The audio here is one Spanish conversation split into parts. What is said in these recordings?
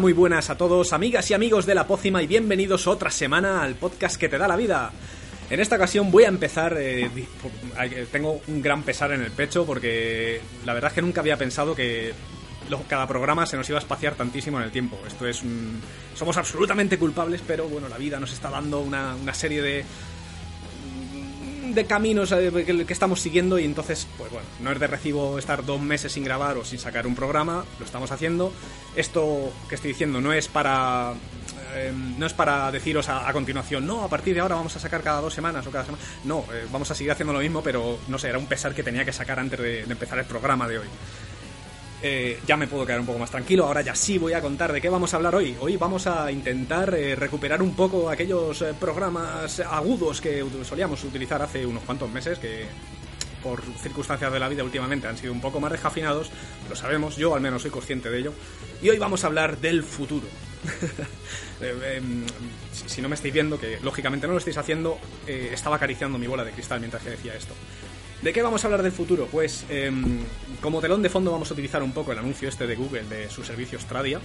Muy buenas a todos, amigas y amigos de la pócima y bienvenidos otra semana al podcast que te da la vida. En esta ocasión voy a empezar, eh, hay- tengo un gran pesar en el pecho porque la verdad es que nunca había pensado que cada programa se nos iba a espaciar tantísimo en el tiempo. Esto es un... Somos absolutamente culpables, pero bueno, la vida nos está dando una serie de de caminos eh, que, estamos siguiendo y entonces, pues bueno, no es de recibo estar dos meses sin grabar o sin sacar un programa, lo estamos haciendo. Esto que estoy diciendo no es para eh, no es para deciros a, continuación, no, a partir de ahora vamos a sacar cada dos semanas o cada semana. No, eh, vamos a seguir haciendo lo mismo, pero no sé, era un pesar que tenía que sacar antes de empezar el programa de hoy. Eh, ya me puedo quedar un poco más tranquilo. Ahora ya sí voy a contar de qué vamos a hablar hoy. Hoy vamos a intentar eh, recuperar un poco aquellos eh, programas agudos que solíamos utilizar hace unos cuantos meses, que por circunstancias de la vida últimamente han sido un poco más descafinados. Lo sabemos, yo al menos soy consciente de ello. Y hoy vamos a hablar del futuro. Eh, si si no me estáis viendo, que lógicamente no lo estáis haciendo, eh, estaba acariciando mi bola de cristal mientras que decía esto. ¿De qué vamos a hablar del futuro? Pues em, como telón de fondo vamos a utilizar un poco el anuncio este de Google de su servicio Stradia.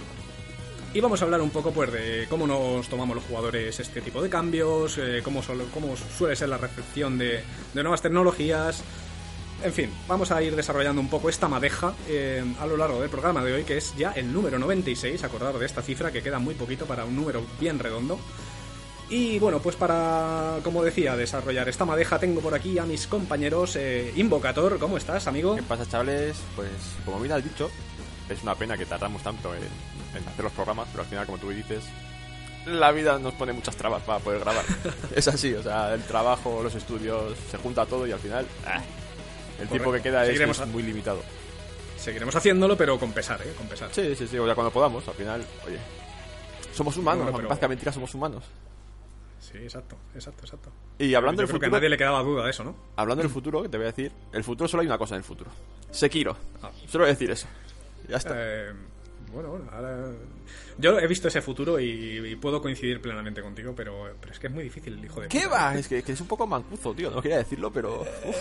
Y vamos a hablar un poco pues de cómo nos tomamos los jugadores este tipo de cambios, eh, cómo, sol- cómo suele ser la recepción de, de nuevas tecnologías. En fin, vamos a ir desarrollando un poco esta madeja eh, a lo largo del programa de hoy, que es ya el número 96, acordaros de esta cifra que queda muy poquito para un número bien redondo. Y bueno, pues para, como decía, desarrollar esta madeja tengo por aquí a mis compañeros eh, Invocator, ¿cómo estás, amigo? ¿Qué pasa, chavales? Pues, como bien has dicho, es una pena que tardamos tanto en, en hacer los programas, pero al final, como tú dices, la vida nos pone muchas trabas para poder grabar. es así, o sea, el trabajo, los estudios, se junta todo y al final, ah, el tiempo que queda es, Seguiremos es a- muy limitado. Seguiremos haciéndolo, pero con pesar, ¿eh? Con pesar. Sí, sí, sí, o sea, cuando podamos, al final, oye, somos humanos, Bueno, pero- parezca mentira, somos humanos. Sí, exacto, exacto, exacto. Y hablando Yo del creo que a futuro, nadie le quedaba duda de eso, ¿no? hablando del futuro, que te voy a decir, el futuro solo hay una cosa en el futuro. Sekiro. Ah. Solo voy a decir eso. Ya está. Eh, bueno, bueno, ahora... Yo he visto ese futuro y, y puedo coincidir plenamente contigo, pero, pero es que es muy difícil, hijo de ¿Qué puta. va? Es que, que es un poco mancuzo, tío. No quería decirlo, pero... uf.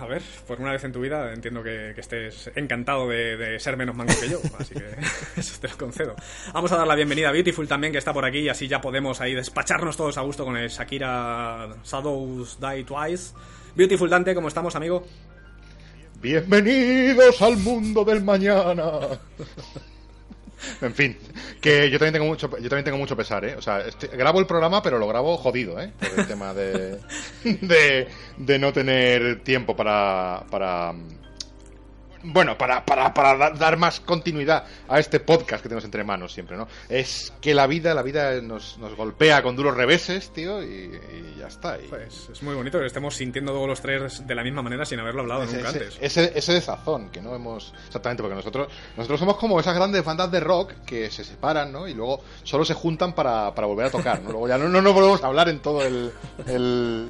A ver, por una vez en tu vida entiendo que, que estés encantado de, de ser menos mango que yo, así que eso te lo concedo. Vamos a dar la bienvenida a Beautiful también, que está por aquí, y así ya podemos ahí despacharnos todos a gusto con el Shakira Shadows Die Twice. Beautiful Dante, ¿cómo estamos, amigo? Bienvenidos al mundo del mañana. En fin, que yo también tengo mucho, yo también tengo mucho pesar, ¿eh? O sea, este- grabo el programa, pero lo grabo jodido, ¿eh? Por el tema de, de, de no tener tiempo para, para, bueno, para, para, para da- dar más continuidad a este podcast que tenemos entre manos siempre, ¿no? Es que la vida, la vida nos, nos golpea con duros reveses, tío, y, y ya está. y- Pues es muy bonito que estemos sintiendo todos los tres de la misma manera sin haberlo hablado ese, nunca ese- antes. ese- ese desazón que no hemos exactamente porque nosotros nosotros somos como esas grandes bandas de rock que se separan ¿no? y luego solo se juntan para, para volver a tocar ¿no? luego ya no, no nos volvemos a hablar en todo el, el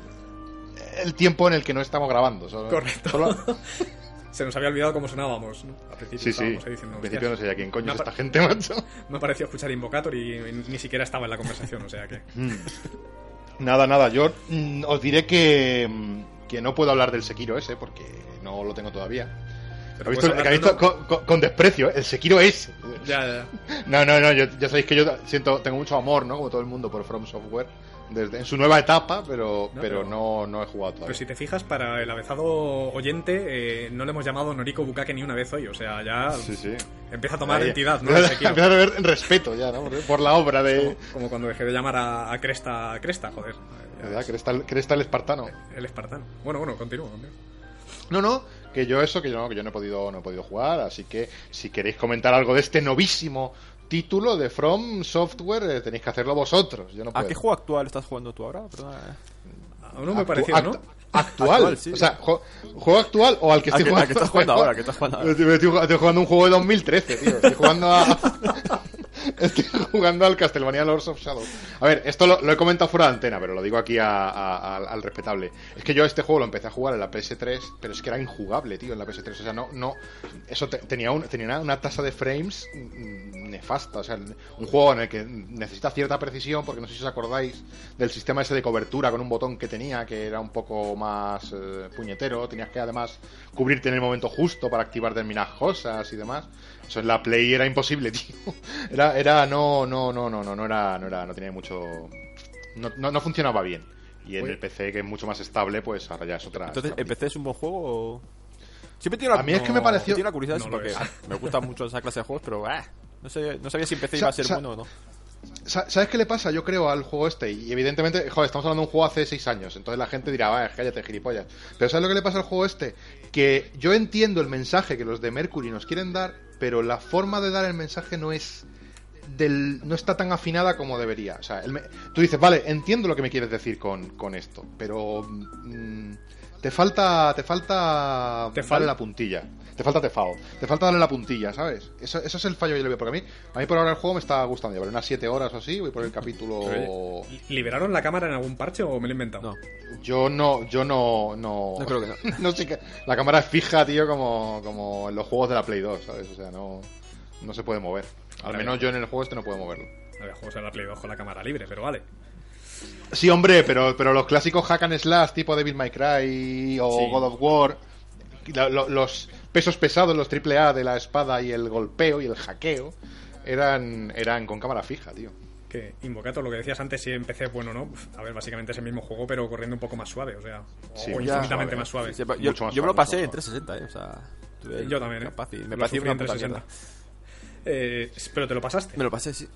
el tiempo en el que no estamos grabando solo- Correcto. solo- Se nos había olvidado cómo sonábamos, ¿no? Al principio sí sí estábamos ahí diciendo, en principio no "Hostias". sé a quién coño es esta gente macho Me ha parecido escuchar Invocator y, y ni siquiera estaba en la conversación, o sea que... nada nada yo mm, os diré que mm, que no puedo hablar del Sekiro ese porque no lo tengo todavía Pero ¿Has visto, visto hablar de con, con- con desprecio, ¿eh? el Sekiro es. Ya, ya. No, no, no, yo, ya sabéis que yo siento, tengo mucho amor, ¿no? Como todo el mundo por From Software, desde, en su nueva etapa, pero, No, pero pero- no, no he jugado todavía. Pero si te fijas, para el avezado oyente, eh, no le hemos llamado Noriko Bukake ni una vez hoy. O sea, ya Sí, sí. empieza a tomar Ahí, entidad, ¿no? Empieza, a ver respeto ya, ¿no? Por, la obra de... Como cuando dejé de llamar a, a Cresta a Cresta, joder. ¿Verdad? Que está, el- está el espartano. El espartano. Bueno, bueno, continúo. continúo. No, no, que yo eso, que yo no, que yo no he podido, no he podido jugar, así que si queréis comentar algo de este novísimo título de From Software, eh, tenéis que hacerlo vosotros. Yo no ¿A puedo. qué juego actual estás jugando tú ahora? Perdona, eh. Aún no me pareció, ¿no? act- Actual, Actual, sí. o sea, juego actual o al que ¿A estoy a jugando. estás jugando ahora? ¿Qué estás jugando ahora? Estoy, estoy- estoy jugando un juego de 2013, tío. Estoy jugando a. Estoy jugando al Castlevania Lords of Shadow. A ver, esto lo, he comentado fuera de antena, pero lo digo aquí a- al- respetable. Es que yo este juego lo empecé a jugar en la PS3, pero es que era injugable, tío, en la PS3. O sea, no, no. Eso te- tenía, un- tenía una, una tasa de frames mm, nefasta. O sea, un juego en el que necesita cierta precisión, porque no sé si os acordáis del sistema ese de cobertura con un botón que tenía, que era un poco más eh, puñetero. Tenías que además cubrirte en el momento justo para activar determinadas cosas y demás. Eso en la Play era imposible, tío. Era, era, no, no, no, no, no, no era, no era, no tenía mucho, no, no, no funcionaba bien. Y en Oye. el PC, que es mucho más estable, pues ahora ya es otra. Entonces, ¿el PC es un buen juego o...? Siempre tiene una, A mí es que me pareció- Tiene una curiosidad No porque me gusta mucho esa clase de juegos, pero ah, no, sé, no sabía si Sa- iba a ser bueno o no. Sa- ¿Sabes qué le pasa, yo creo, al juego este? Y evidentemente, joder, estamos hablando de un juego hace seis años, entonces la gente dirá, va, cállate, gilipollas. Pero ¿sabes lo que le pasa al juego este? Que yo entiendo el mensaje que los de Mercury nos quieren dar, pero la forma de dar el mensaje no es del no está tan afinada como debería. O sea, el tú dices, vale, entiendo lo que me quieres decir con, con esto, pero mm, te falta te falta Te darle la puntilla. Te falta tefao. Te falta darle la puntilla, ¿sabes? Eso, eso es el fallo que yo le veo. Porque a mí, a mí por ahora el juego me está gustando. Llevaré unas 7 horas o así. Voy por el capítulo. ¿Liberaron la cámara en algún parche o me lo he inventado? No. Yo no, yo no, no. No creo que no. no sé qué. La cámara es fija, tío, como, como en los juegos de la Play 2, ¿sabes? O sea, no, no se puede mover. Al menos yo en el juego este no puedo moverlo. Había juegos en la Play 2 con la cámara libre, pero vale. Sí, hombre, pero, pero los clásicos hack and slash tipo Devil May Cry o Sí. God of War, los pesos pesados, los triple A de la espada y el golpeo y el hackeo, eran, eran con cámara fija, tío. Que Invocator, lo que decías antes, si empecé bueno no. Uf, A ver, básicamente es el mismo juego, pero corriendo un poco más suave, o sea. Sí, o infinitamente más más suave. Sí, yo, Mucho más yo me lo pasé en más 360, ¿eh? O sea, tuve Yo también, ¿eh? capaz y me una en puta 360. mierda. Eh, pero te lo pasaste. Me lo pasé, sí.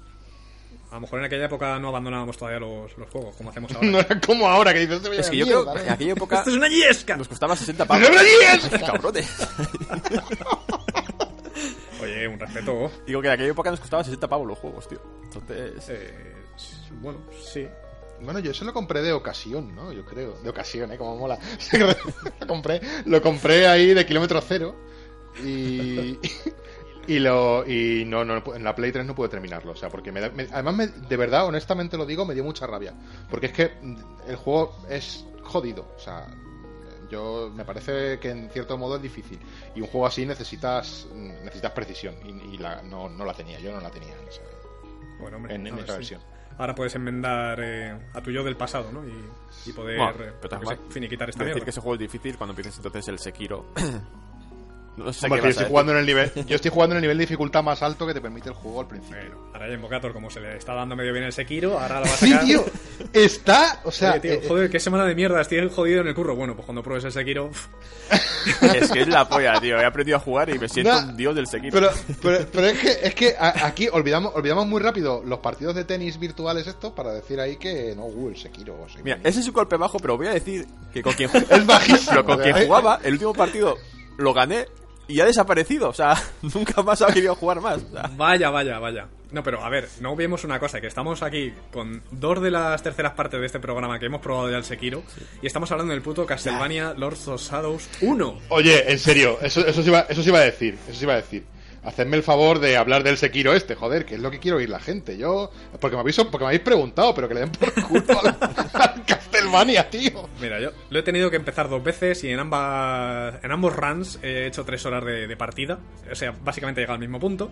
A lo mejor en aquella época no abandonábamos todavía los, los juegos, como hacemos ahora. No era como ahora que dices, "Te voy a Es que yo creo que ¿no?". en aquella época ¡Esto es una yesca! nos costaba 60 ¡Pero pavos. no digas! Cabrones. Oye, un respeto. Digo que en aquella época nos costaba 60 pavos los juegos, tío. Entonces... Eh, bueno, sí. Bueno, yo eso lo compré de ocasión, ¿no? Yo creo. De ocasión, ¿eh? Como mola. lo, compré, lo compré ahí de kilómetro cero. Y. Y lo y no, no en la Play 3 no pude terminarlo, o sea, porque me, da- me- además me- de verdad, honestamente lo digo, me dio mucha rabia, porque es que el juego es jodido, o sea, yo me parece que en cierto modo es difícil y un juego así necesitas mm, necesitas precisión y, y la, no, no la tenía, yo no la tenía en esa, Bueno, hombre, en- en esa versión. Ahora puedes enmendar eh, a tu yo del pasado, ¿no? Y, y poder Bueno, eh, pero sé, finiquitar esta decir mierda. que ese juego es difícil cuando empieces entonces el Sekiro. no sé Hombre, qué yo estoy jugando en el nivel, yo estoy jugando en el nivel de dificultad más alto que te permite el juego al principio. Bueno, ahora ya Invocator, como se le está dando medio bien el Sekiro, ahora lo va a Sí, sacar. tío, está, o sea, Oye, tío, eh, joder, qué semana de mierda, estoy jodido en el curro. Bueno, pues cuando pruebes el Sekiro, Es que es la polla, tío. He aprendido a jugar y me siento No, un dios del Sekiro. Pero, pero, pero es que, es que a- aquí olvidamos, olvidamos muy rápido los partidos de tenis virtuales estos para decir ahí que no, uh, el Sekiro. sí, Mira, ese es un golpe bajo, pero voy a decir que con quien, Es bajísimo, pero con quien eh, jugaba, el último partido lo gané y ha desaparecido. O sea, nunca más ha querido jugar más. O sea, vaya, vaya, vaya. No, pero a ver, no vemos una cosa, que estamos aquí con dos de las terceras partes de este programa que hemos probado ya el Sekiro, y estamos hablando del puto Castlevania Lords of Shadows 1. Oye, en serio, eso, eso, sí iba, eso sí iba a decir, eso sí iba a decir. Hacedme el favor de hablar del Sekiro este, joder, que es lo que quiero oír la gente. Yo, porque me habéis, porque me habéis preguntado, pero que le den por culo al, al Castlevania, tío. Mira, yo lo he tenido que empezar dos veces y en ambas en ambos runs he hecho tres horas de, de partida. O sea, básicamente he llegado al mismo punto.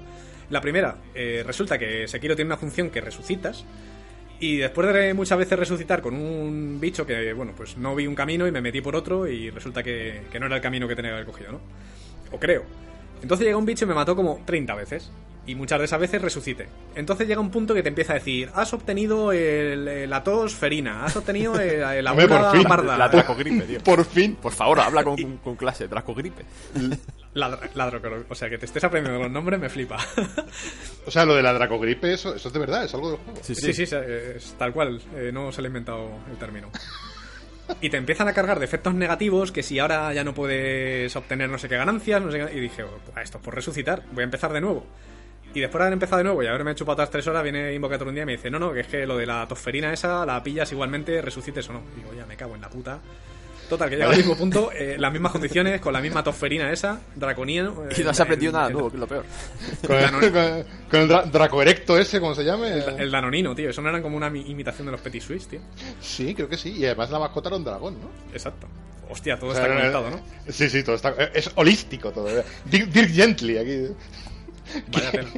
La primera, eh, resulta que Sekiro tiene una función que resucitas. Y después de muchas veces resucitar con un bicho que, bueno, pues no vi un camino y me metí por otro y resulta que, que no era el camino que tenía que haber cogido, ¿no? O creo. Entonces llega un bicho y me mató como 30 veces. Y muchas de esas veces resucité. Entonces llega un punto que te empieza a decir: Has obtenido el- la tos ferina, has obtenido el- la Hombre, por bola fin, parda. La dracogripe, tío. Por fin. Por favor, habla con, con, con clase, dracogripe. La, la O sea, que te estés aprendiendo los nombres me flipa. O sea, lo de la dracogripe, eso, eso es de verdad, es algo del juego. Sí, Sí, sí, sí, es tal cual. eh, no se le ha inventado el término. Y te empiezan a cargar de efectos negativos que si ahora ya no puedes obtener no sé qué ganancias. Y dije, oh, pues esto es por resucitar, voy a empezar de nuevo. Y después de haber empezado de nuevo y haberme chupado otras tres horas, viene Invocator un día y me dice, no, no, que es que lo de la tosferina esa la pillas igualmente, resucites o no. Digo, ya me cago en la puta. Total, que llega al mismo punto, eh, las mismas condiciones, con la misma tosferina esa, draconía. Y no has aprendido nada nuevo, que es lo peor. Con el, con- con el dra- dracoerecto ese, ¿cómo se llame? El danonino, tío. Eso no eran como una mi- imitación de los Petit Suisse, tío. Sí, creo que sí. Y además la mascota era un dragón, ¿no? Exacto. Hostia, todo O sea, está conectado, ¿no? Sí, sí, todo está. Es holístico todo. Dirk, Dirk Gently aquí. Vaya tela.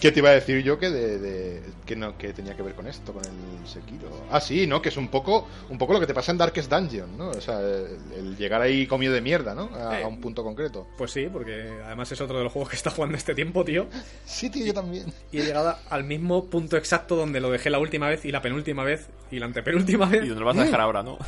¿Qué te iba a decir yo que de, de- que no que tenía que ver con esto, con el Sekiro? Ah, sí, ¿no? Que es un poco un poco lo que te pasa en Darkest Dungeon, ¿no? O sea, el, el llegar ahí comido de mierda, ¿no? A, Eh. a un punto concreto. Pues sí, porque además es otro de los juegos que está jugando este tiempo, tío. Sí, tío, yo también. Y he llegado al mismo punto exacto donde lo dejé la última vez y la penúltima vez y la antepenúltima Y vez. donde lo vas a dejar ahora, ¿no?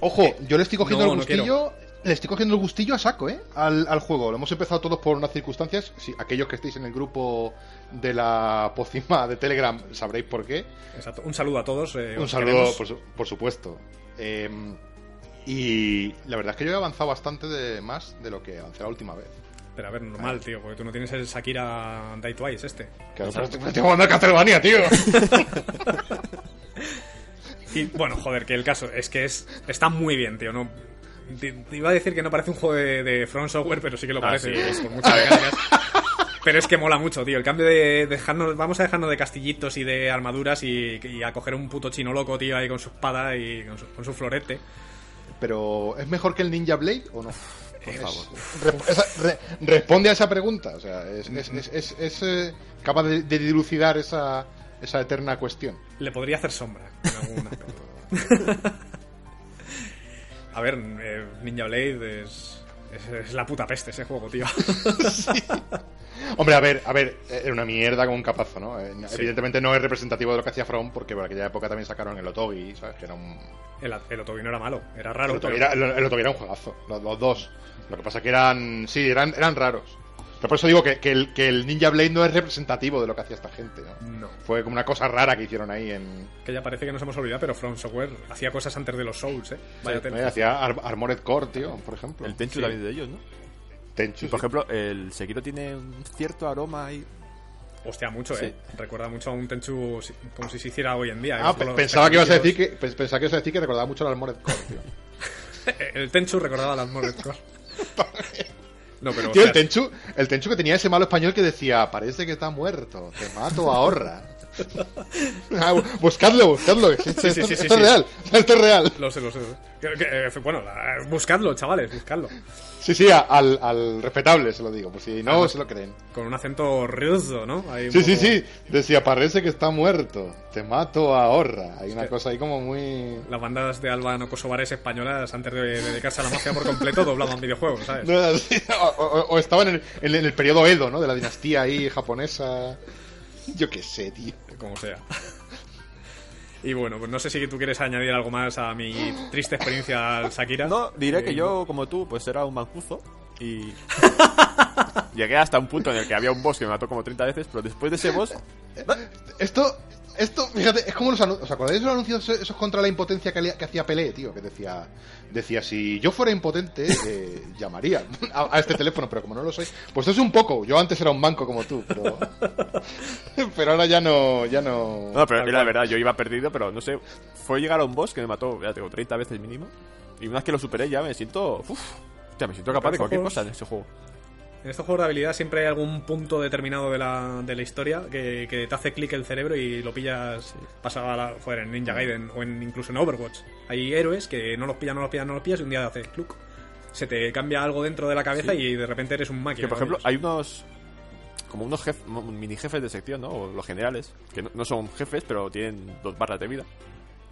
Ojo, yo le estoy cogiendo No, el no gustillo. Le estoy cogiendo el gustillo a saco, ¿eh? Al, al juego. Lo hemos empezado todos por unas circunstancias. Aquellos que estéis en el grupo de la Pocima de Telegram sabréis por qué. Exacto. Un saludo a todos. eh, Un saludo, por, su- por supuesto. Eh, y la verdad es que yo he avanzado bastante de más de lo que avancé la última vez. Pero a ver, normal, tío, porque tú no tienes el Shakira Die Twice este. Claro, pero estoy jugando a Castlevania, tío. Y bueno, joder, que el caso es que es está muy bien, tío. No, iba a decir que no parece un juego de, de Front Software, pero sí que lo Ah, parece, sí. es por muchas mecánicas. Pero es que mola mucho, tío. El cambio de dejarnos, vamos a dejarnos de castillitos y de armaduras y, y a coger un puto chino loco, tío, ahí con su espada y con su, con su florete. Pero ¿es mejor que el Ninja Blade o no? Por favor. Re- esa- re- responde a esa pregunta. O sea, es, es, es, es- es, eh, capaz de, de dilucidar esa, esa eterna cuestión. Le podría hacer sombra en algún aspecto. a ver, eh, Ninja Blade es, es, es la puta peste ese juego, tío. Hombre, a ver, a ver, era una mierda con un capazo, ¿no? Eh, Evidentemente no es representativo de lo que hacía From, porque por aquella época también sacaron el Otogi, ¿sabes? Que era un... El, el Otogi no era malo, era El raro. Otogi pero- era, el- el Otogi era un juegazo, los, los dos. Lo que pasa que eran... Sí, eran, eran raros. Pero por eso digo que, que el, que el Ninja Blade no es representativo de lo que hacía esta gente, ¿no? No. Fue como una cosa rara que hicieron ahí en... Que ya parece que nos hemos olvidado, pero From Software hacía cosas antes de los Souls, ¿eh? Vaya Eh, tela. hacía Ar- Armored Core, tío, por ejemplo. El Tenchu Sí. también de ellos, ¿no? Tenchu, Y por sí. ejemplo, el Sekiro tiene un cierto aroma ahí. Hostia, mucho, Sí. ¿eh? Recuerda mucho a un Tenchu si- como si se hiciera hoy en día. ¿eh? Ah, los pensaba que ibas a decir que pe- pensaba que ibas a decir que recordaba mucho al Armored Core, tío. El Tenchu recordaba las Armored Core. No, pero... Tío, o el Tenchu, el Tenchu que tenía ese malo español que decía, parece que está muerto, te mato, ahorra. Ah, bu- buscadlo, buscadlo. Esto, Sí, sí, esto- sí, sí, esto es sí. real, esto es real. Lo sé, lo sé. Que- que, eh, bueno, la- buscadlo, chavales, buscadlo. Sí, sí, al, al respetable se lo digo, por si no se lo creen. Con un acento ruso, ¿no? Ahí Sí, sí, poco- sí, decía, parece que está muerto, te mato, ahorra. Hay una que- cosa ahí como muy... Las bandas de albano kosovares españolas, antes de dedicarse a la mafia por completo, doblaban videojuegos, ¿sabes? No, sí, o, o- o estaban en el, en el periodo Edo, ¿no? De la dinastía ahí japonesa. Yo qué sé, tío. como sea. Y bueno, pues no sé si tú quieres añadir algo más a mi triste experiencia al Shakira. No, diré que Eh, yo, como tú, pues era un mancuzo y... Llegué hasta un punto en el que había un boss que me mató como 30 veces, pero después de ese boss... Esto, esto, fíjate, es como los anuncios. ¿Os acordáis de los anuncios esos contra la impotencia que, que hacía Pelé, tío? Que decía, decía, si yo fuera impotente, eh, llamaría a, a este teléfono, pero como no lo soy, pues es un poco. Yo antes era un banco como tú, pero. pero ahora ya no. Ya no. No, pero era la verdad, yo iba perdido, pero no sé, fue llegar a un boss que me mató, ya tengo 30 veces mínimo, y una vez que lo superé ya me siento... Uf, ya me siento capaz de cualquier cosa en ese juego. En estos juegos de habilidad siempre hay algún punto determinado de la, de la historia que, que te hace clic el cerebro y lo pillas pasado a la, joder, en Ninja Gaiden o en, incluso en Overwatch. Hay héroes que no los pillas, no los pillas, no los pillas y un día haces cluc. Se te cambia algo dentro de la cabeza Sí. y de repente eres un máquina. Que por ejemplo, hay unos. Como unos jef- mini jefes de sección, ¿no? O los generales, que no, no son jefes, pero tienen dos barras de vida.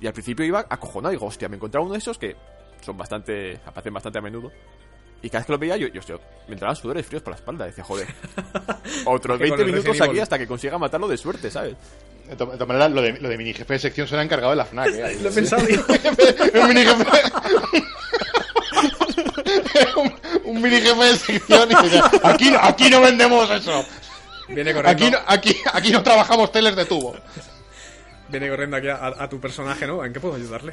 Y al principio iba acojonado, digo, hostia, me encontraba uno de esos que son bastante. aparecen bastante a menudo. Y cada vez que lo veía, yo, yo, yo me entraban sudores fríos por la espalda. Decía, joder, otros Es que con 20 el minutos aquí hasta que consiga matarlo de suerte, ¿sabes? De to- de todas maneras, lo de, lo de mini jefe de sección se lo ha encargado de la FNAC. ¿eh? Lo he pensado, tío. un mini jefe. un, un mini jefe de sección. Y dice, aquí, no- aquí no vendemos eso. Viene corriendo, Aquí no, aquí, aquí no trabajamos teles de tubo. viene corriendo aquí a, a tu personaje, ¿no? ¿En qué puedo ayudarle?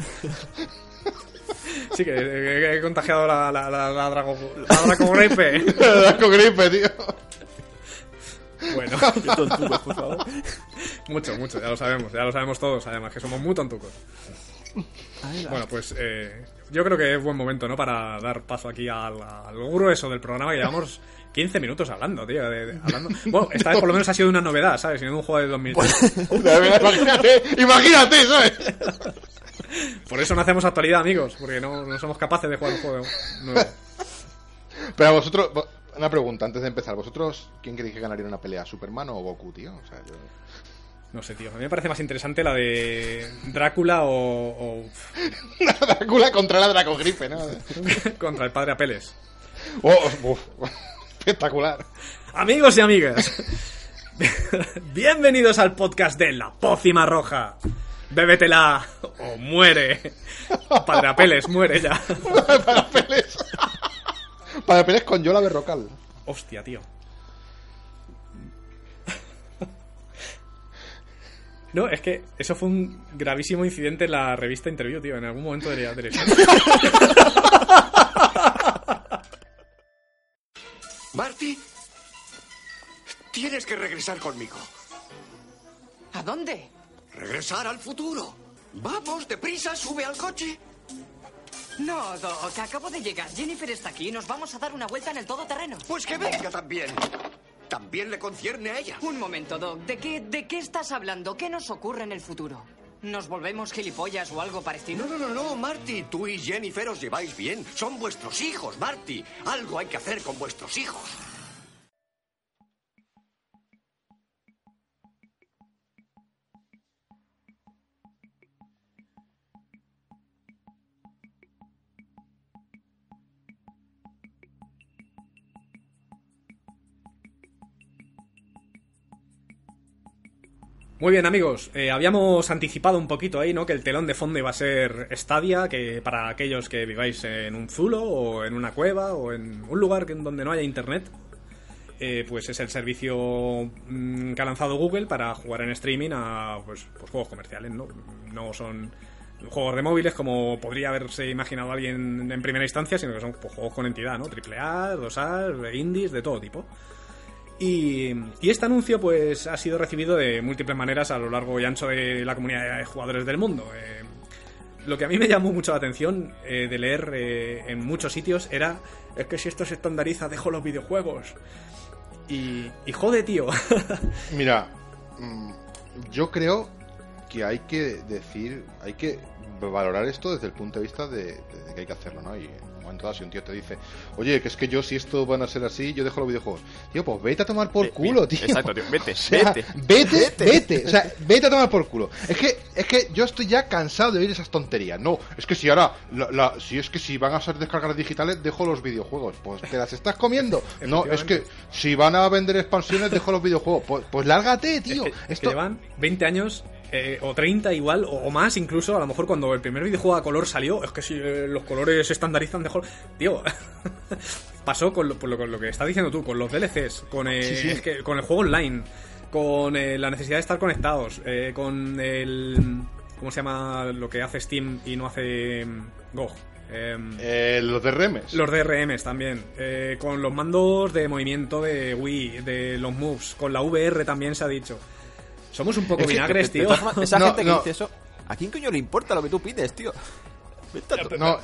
Sí, que eh, he contagiado la, la, la, la, drago, la dracogripe. Con gripe, tío. Bueno, Qué tonturas, por favor. mucho, mucho, ya lo sabemos, ya lo sabemos todos, además, que somos muy tontucos. Bueno, pues eh, yo creo que es buen momento, ¿no? Para dar paso aquí al, al grueso del programa que llevamos 15 minutos hablando, tío. de- de- hablando. Bueno, esta vez por lo menos ha sido una novedad, ¿sabes? Y no un juego de 2003. Imagínate, imagínate, ¿sabes? Por eso no hacemos actualidad, amigos, porque no, no somos capaces de jugar un juego nuevo. Pero a vosotros, vo- una pregunta antes de empezar. ¿Vosotros quién creéis que ganaría una pelea? ¿Superman o Goku, tío? O sea, yo... No sé, tío. A mí me parece más interesante la de Drácula o, o Drácula contra la Dracogripe, ¿no? contra el padre Apeles. Oh, uf, espectacular. Amigos y amigas, bienvenidos al podcast de La Pócima Roja. Bébetela o muere. Padre Apeles, muere ya. Para Pérez con Yola Berrocal. Hostia, tío. No, es que eso fue un gravísimo incidente en la revista Interview, tío. En algún momento de la, de la historia. Marty, tienes que regresar conmigo. ¿A dónde? Regresar al futuro. Vamos, deprisa, sube al coche. No, Doc, acabo de llegar. Jennifer está aquí. Nos vamos a dar una vuelta en el todoterreno. Pues que venga también. También le concierne a ella. Un momento, Doc. ¿De qué, ¿De qué estás hablando? ¿Qué nos ocurre en el futuro? ¿Nos volvemos gilipollas o algo parecido? No, no, no, no, Marty. Tú y Jennifer os lleváis bien. Son vuestros hijos, Marty. Algo hay que hacer con vuestros hijos. Muy bien, amigos. eh, habíamos anticipado un poquito ahí, ¿no? Que el telón de fondo iba a ser Stadia, que para aquellos que viváis en un zulo o en una cueva o en un lugar donde no haya internet, eh, pues es el servicio mm, que ha lanzado Google para jugar en streaming a pues, pues juegos comerciales, ¿no? No son juegos de móviles como podría haberse imaginado alguien en primera instancia, sino que son pues, juegos con entidad, ¿no? Triple A, 2A, indies, de todo tipo. Y, y este anuncio pues ha sido recibido de múltiples maneras a lo largo y ancho de la comunidad de jugadores del mundo. Eh, lo que a mí me llamó mucho la atención eh, de leer eh, en muchos sitios era es que si esto se estandariza dejo los videojuegos. Y, jode, tío. Mira, mm, yo creo que hay que decir, hay que valorar esto desde el punto de vista de, de- que hay que hacerlo, ¿no? Momento dado, si un tío te dice, oye, que es que yo si esto van a ser así, yo dejo los videojuegos. Tío, pues vete a tomar por culo, tío. exacto, tío, vete, O sea, vete. vete, vete, o sea, vete a tomar por culo. Es que, es que yo estoy ya cansado de oír esas tonterías. No, es que si ahora, la, la- si es que si van a ser descargas digitales, dejo los videojuegos. Pues te las estás comiendo. No, es que si van a vender expansiones, dejo los videojuegos. Pues, pues lárgate, tío. Es que, es que Esto- llevan 20 años eh, o 30 igual, o, o más incluso, a lo mejor cuando el primer videojuego a color salió, es que si eh, los colores se estandarizan color... Tío, pasó con lo, con lo que estás diciendo tú, con los DLCs, con, eh, Sí, sí. es que- con el juego online, con eh, la necesidad de estar conectados, eh, con el... ¿Cómo se llama lo que hace Steam y no hace mm, GOG? Em, Eh, los DRMs. los DRMs también. eh, con los mandos de movimiento de Wii, de los moves. Con la VR también se ha dicho. Somos un poco vinagres, tío. esa No, gente que dice eso, ¿a quién coño le importa lo que tú pides, tío? No,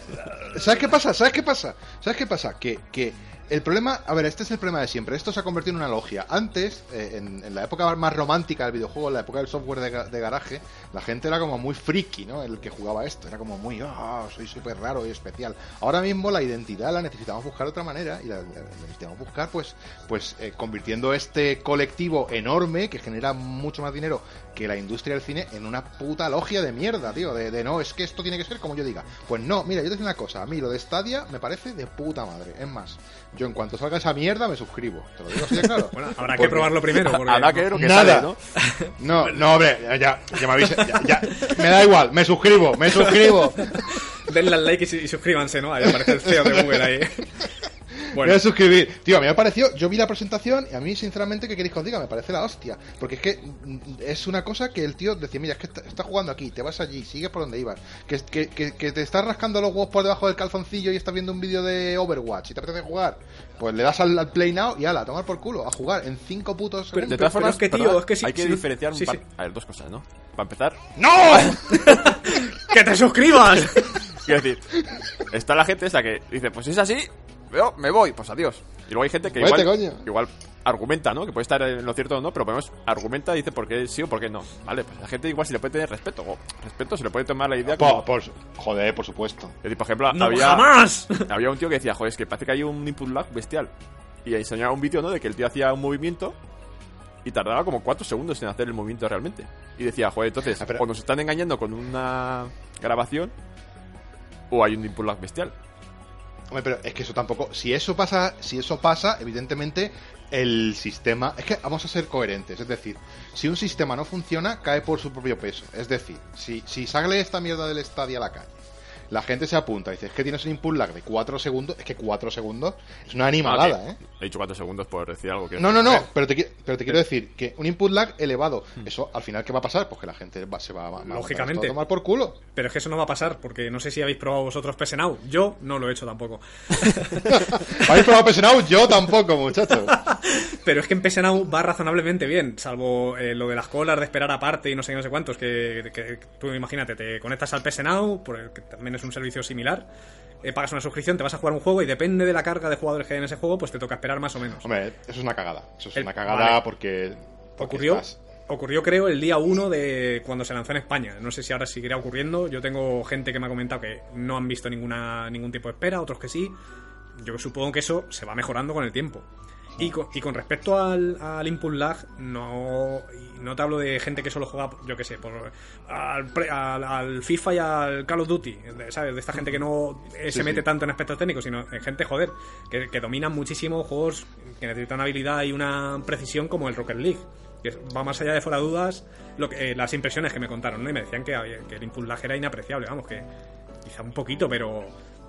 ¿sabes qué pasa? ¿Sabes qué pasa? ¿Sabes qué pasa? Que, que el problema, a ver, este es el problema de siempre. Esto se ha convertido en una logia. Antes, eh, en, en la época más romántica del videojuego, en la época del software de, de garaje, la gente era como muy friki, ¿no? El que jugaba esto. Era como muy, ah, soy súper raro y especial. Ahora mismo la identidad la necesitamos buscar de otra manera y la, la- la necesitamos buscar, pues, pues eh, convirtiendo este colectivo enorme que genera mucho más dinero que la industria del cine en una puta logia de mierda, tío. De, de no, es que esto tiene que ser como yo diga. Pues no, mira, yo te digo una cosa. A mí lo de Stadia me parece de puta madre. Es más, yo en cuanto salga esa mierda me suscribo. Te lo digo así de claro. Bueno, habrá Porque- que probarlo primero. Porque Habrá que ver lo que Nada. sale, ¿no? No, no, hombre, ya, ya, ya me habéis. ya- ya. me da igual, me suscribo, me suscribo. Denle al like y, y suscríbanse, ¿no? Ahí aparece el CEO de Google ahí. Me Bueno, voy a suscribir. Tío, a mí me pareció, yo vi la presentación y a mí, sinceramente, ¿qué queréis que os diga? Me parece la hostia. Porque es que mm, es una cosa que el tío decía, mira, es que está, está jugando aquí, te vas allí, sigues por donde ibas. Que, que, que, que te estás rascando los huevos por debajo del calzoncillo y estás viendo un vídeo de Overwatch y te apetece jugar. Pues le das al, al Play Now y ala, a tomar por culo, a jugar en cinco putos Pero- De todas formas, es que, tío, es que sí- hay que sí, diferenciar un sí, par- sí. A ver, dos cosas, ¿no? Para empezar, ¡No! ¡que te suscribas! quiero decir, está la gente esa que dice, pues si es así, yo me voy, pues adiós. Y luego hay gente que Vete, igual, coño. igual argumenta, ¿no? Que puede estar en lo cierto o no, pero menos argumenta y dice por qué sí o por qué no. Vale, pues la gente igual si le puede tener respeto, o respeto se le puede tomar la idea como... por, por- joder, por supuesto. Es decir, por ejemplo, ¡No, había, jamás! había un tío que decía, joder, es que parece que hay un input lag bestial. Y enseñaba un vídeo, ¿no? De que el tío hacía un movimiento y tardaba como 4 segundos en hacer el movimiento realmente. Y decía, joder, entonces, Ah, pero- o nos están engañando con una grabación o hay un input lag bestial. Hombre, pero es que eso tampoco. Si eso pasa, si eso pasa, evidentemente el sistema. Es que vamos a ser coherentes. Es decir, si un sistema no funciona, cae por su propio peso. Es decir, si, si sale esta mierda del estadio a la calle, la gente se apunta y dice, es que tienes un input lag de 4 segundos. Es que 4 segundos es una animalada, Ah, ¿eh? He dicho 4 segundos por decir algo que... No, no, no, pero te, pero te quiero decir que un input lag elevado, eso al final, ¿qué va a pasar? Pues que la gente va- se va a, va Lógicamente. a tomar por culo. Pero es que eso no va a pasar, porque no sé si habéis probado vosotros PS Now. Yo no lo he hecho tampoco. ¿Habéis probado PS Now? Yo tampoco, muchachos. Pero es que en PS Now va razonablemente bien, salvo eh, lo de las colas de esperar aparte y no sé qué, no sé cuántos, que, que tú imagínate, te conectas al PS Now, por el que también es un servicio similar, eh, pagas una suscripción, te vas a jugar un juego y depende de la carga de jugadores que hay en ese juego, pues te toca esperar más o menos. Hombre, eso es una cagada. Eso es El- una cagada vale. porque, porque Ocurrió, estás- ocurrió creo el día 1 de cuando se lanzó en España. No sé si ahora seguirá ocurriendo. Yo tengo gente que me ha comentado que no han visto ninguna ningún tipo de espera, otros que sí. Yo supongo que eso se va mejorando con el tiempo. Y con, y con respecto al, al input lag, no, no te hablo de gente que solo juega, yo qué sé, por, al, al- al FIFA y al Call of Duty, ¿sabes? De esta gente que no eh, se mete sí. tanto en aspectos técnicos, sino en gente, joder, que, que dominan muchísimo juegos que necesitan habilidad y una precisión como el Rocket League. Que va más allá de fuera de dudas lo que, eh, las impresiones que me contaron, ¿no? Y me decían que el input lag era inapreciable, vamos, que quizá un poquito, pero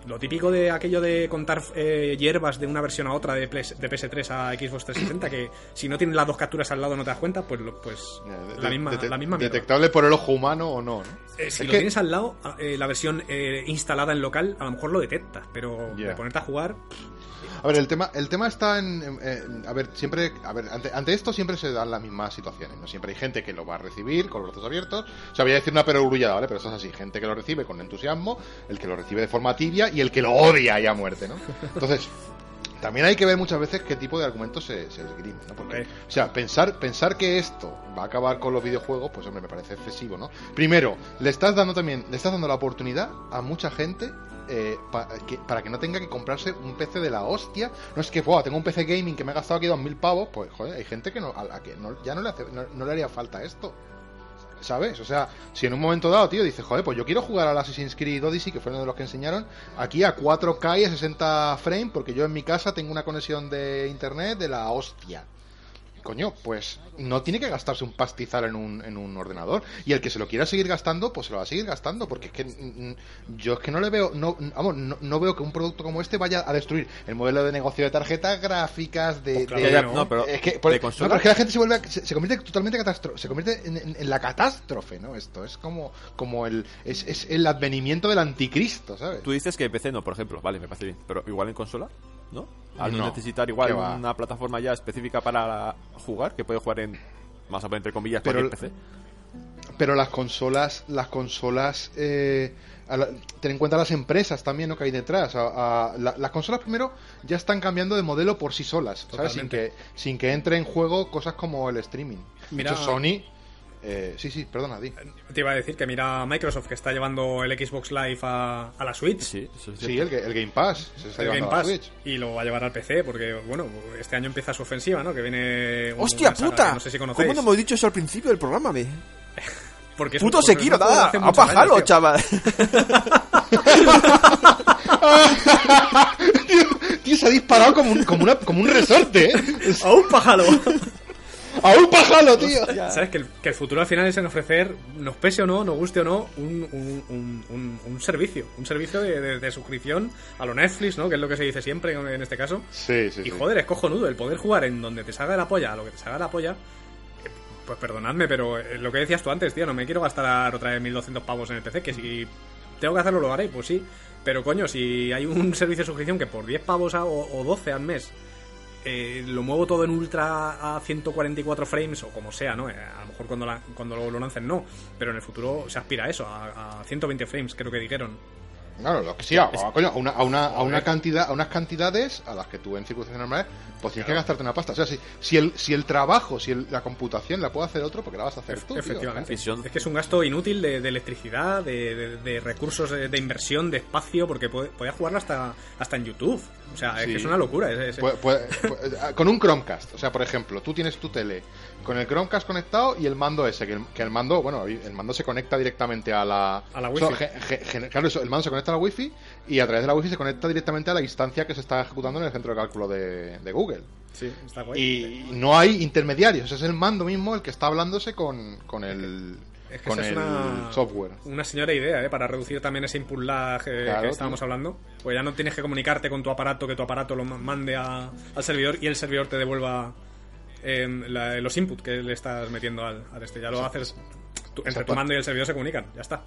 lo típico de aquello de contar eh, hierbas de una versión a otra de, PS de PS3 a Xbox 360, que si no tienes las dos capturas al lado no te das cuenta, pues, lo- pues de- la, misma, dete- la misma mierda. detectable por el ojo humano o no, ¿no? Eh, si Es lo que- tienes al lado, eh, la versión eh, instalada en local, a lo mejor lo detectas, pero de ponerte a jugar, A ver, el tema, el tema está en, a ver, siempre, a ver, ante, ante esto siempre se dan las mismas situaciones, ¿no? Siempre hay gente que lo va a recibir con los brazos abiertos, o sea, voy a decir una perogrullada, ¿vale? Pero eso es así, gente que lo recibe con entusiasmo, el que lo recibe de forma tibia y el que lo odia ya a muerte, ¿no? Entonces, también hay que ver muchas veces qué tipo de argumentos se, se esgrime, ¿no? Porque, o sea, pensar, pensar que esto va a acabar con los videojuegos, pues hombre, me parece excesivo, ¿no? Primero, le estás dando también, le estás dando la oportunidad a mucha gente eh, pa- que- para que no tenga que comprarse un PC de la hostia. No es que, "Buah, tengo un PC gaming que me he gastado aquí dos mil pavos, pues joder, hay gente que no, a la que no- ya no le, hace, no, no le haría falta esto. ¿Sabes? O sea, si en un momento dado, tío, dices, joder, pues yo quiero jugar al Assassin's Creed Odyssey, que fue uno de los que enseñaron, aquí a 4K y a 60 frames, porque yo en mi casa tengo una conexión de internet de la hostia. Coño, pues no tiene que gastarse un pastizal en un, en un ordenador. Y el que se lo quiera seguir gastando, pues se lo va a seguir gastando. Porque es que yo es que no le veo, no, vamos, no, no veo que un producto como este vaya a destruir el modelo de negocio de tarjetas gráficas, de... Pues claro de- no. pero es que, por- de no, consola, pero es que la gente se vuelve a- se, se convierte totalmente se convierte en, en- en la catástrofe, ¿no? Esto es como como el es, es el advenimiento del anticristo, ¿sabes? Tú dices que PC no, por ejemplo, vale, me parece bien, pero igual en consola, ¿no? Al no, necesitar igual una plataforma ya específica para jugar, que puede jugar en, más o menos entre comillas, Pero cualquier PC. pero las consolas, las consolas, eh, a la- ten en cuenta las empresas también ¿no? que hay detrás. A- a- la- las consolas primero ya están cambiando de modelo por sí solas, ¿sabes? Sin que, sin que entre en juego cosas como el streaming. De Mira- hecho, Sony... eh, sí, sí, perdona, di. Te iba a decir que mira Microsoft que está llevando el Xbox Live a, a la Switch. Sí, eso es Sí, el, el Game Pass se está el llevando Game a la Pass Switch. y lo va a llevar al PC porque bueno este año empieza su ofensiva no que viene una ¡Hostia puta! no sé si conocéis ¿Cómo no hemos dicho eso al principio del programa, me? porque es un- Puto un Sekiro, juego de nada, hace a muchos pajalo, años, tío. chaval. Tío, se ha disparado como un, como una, como un resorte, ¿eh? ¡A un pájaro! ¡A un pájaro, tío! ¿Sabes? Que el, que el futuro al final es en ofrecer, nos pese o no, nos guste o no, un, un, un, un- un servicio. Un servicio de, de- de suscripción a lo Netflix, ¿no? Que es lo que se dice siempre en, este caso. Sí, sí, Y sí. joder, es cojonudo el poder jugar en donde te salga la polla, a lo que te salga la polla. eh, Pues perdonadme, pero eh, lo que decías tú antes, tío, no me quiero gastar otra vez 1200 pavos en el PC, que si tengo que hacerlo lo haré, pues sí. Pero coño, si hay un servicio de suscripción que por 10 pavos a- o, o 12 al mes eh, lo muevo todo en ultra a 144 frames o como sea, ¿no? Eh, a lo mejor cuando, cuando lo, lo lancen no, pero en el futuro se aspira a eso, a, a 120 frames, creo que dijeron. Claro, lo que sí, a, coño, a una, a, una, a una cantidad, a unas cantidades a las que tú en circunstancias normales, pues tienes que gastarte una pasta. O sea, si, si el, si el trabajo, si el- la computación la puede hacer otro, porque la vas a hacer tú. Efectivamente. Es que es un gasto inútil de, de electricidad, de, de- de recursos de, de inversión, de espacio, porque puede- podía jugarlo hasta, hasta en YouTube. O sea, es Sí. que es una locura. es- es- Puede- puede- puede- con un Chromecast, o sea, por ejemplo, tú tienes tu tele con el Chromecast conectado y el mando ese, que el, que el mando, bueno, el mando se conecta directamente a la... A la o sea, Wi-Fi. ge- ge- gen- claro, eso, el mando se conecta a la Wi-Fi y a través de la Wi-Fi se conecta directamente a la instancia que se está ejecutando en el centro de cálculo de, de Google. sí, está guay. Y no hay intermediarios, es el mando mismo el que está hablándose con, con el, Es que con esa es el una, software. Una señora idea, ¿eh? Para reducir también ese input lag eh, Claro, que estábamos hablando. Pues ya no tienes que comunicarte con tu aparato, que tu aparato lo ma- mande a- al servidor y el servidor te devuelva em, la- los inputs que le estás metiendo al, al este. Ya lo haces... tú- entre tu mando y el servidor se comunican, ya está.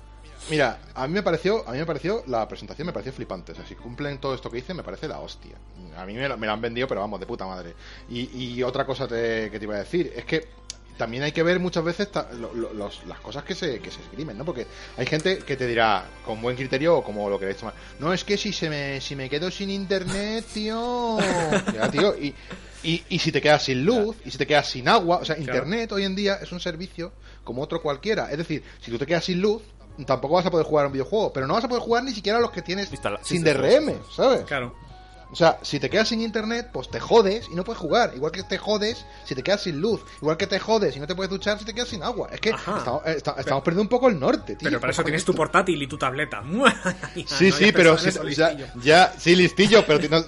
Mira, a mí me pareció, a mí me pareció, la presentación me pareció flipante. O sea, si cumplen todo esto que dicen, me parece la hostia. A mí me, la- me la han vendido, pero vamos, de puta madre. Y, y otra cosa te- que te iba a decir, es que también hay que ver muchas veces ta- lo- lo- los- las cosas que se, que se esgrimen, ¿no? Porque hay gente que te dirá, con buen criterio o como lo queréis tomar, no, es que si se me, si me quedo sin internet, tío. Ya, tío, y, y, y si te quedas sin luz, y si te quedas sin agua, o sea, internet hoy en día es un servicio como otro cualquiera. Es decir, si tú te quedas sin luz, tampoco vas a poder jugar un videojuego, pero no vas a poder jugar ni siquiera los que tienes Instala- sin sí, sí, DRM, ¿sabes? Claro. O sea, si te quedas sin internet, pues te jodes y no puedes jugar. Igual que te jodes si te quedas sin luz. Igual que te jodes y no te puedes duchar si te quedas sin agua. Es que estamos, eh, esta- estamos perdiendo un poco el norte, tío. Pero para eso tienes tu portátil y tu tableta. Sí, sí, pero si- ya, ya- sí, listillo, pero...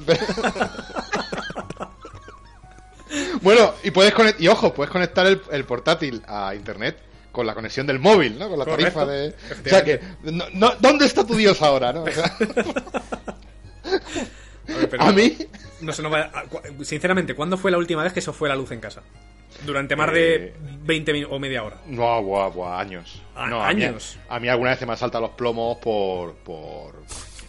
bueno, y puedes conect- y ojo, puedes conectar el, el portátil a internet con la conexión del móvil, ¿no? Con la Correcto, tarifa de... O sea que, no, no- ¿dónde está tu Dios ahora, no? O sea, a mí... No sé, no vaya- a- cu- Sinceramente, ¿cuándo fue la última vez que se fue la luz en casa? Durante más de Eh, 20 min- o media hora. No, buah, buah, años. Ah, no, a mí- años. A mí, alguna vez se me saltan los plomos por. por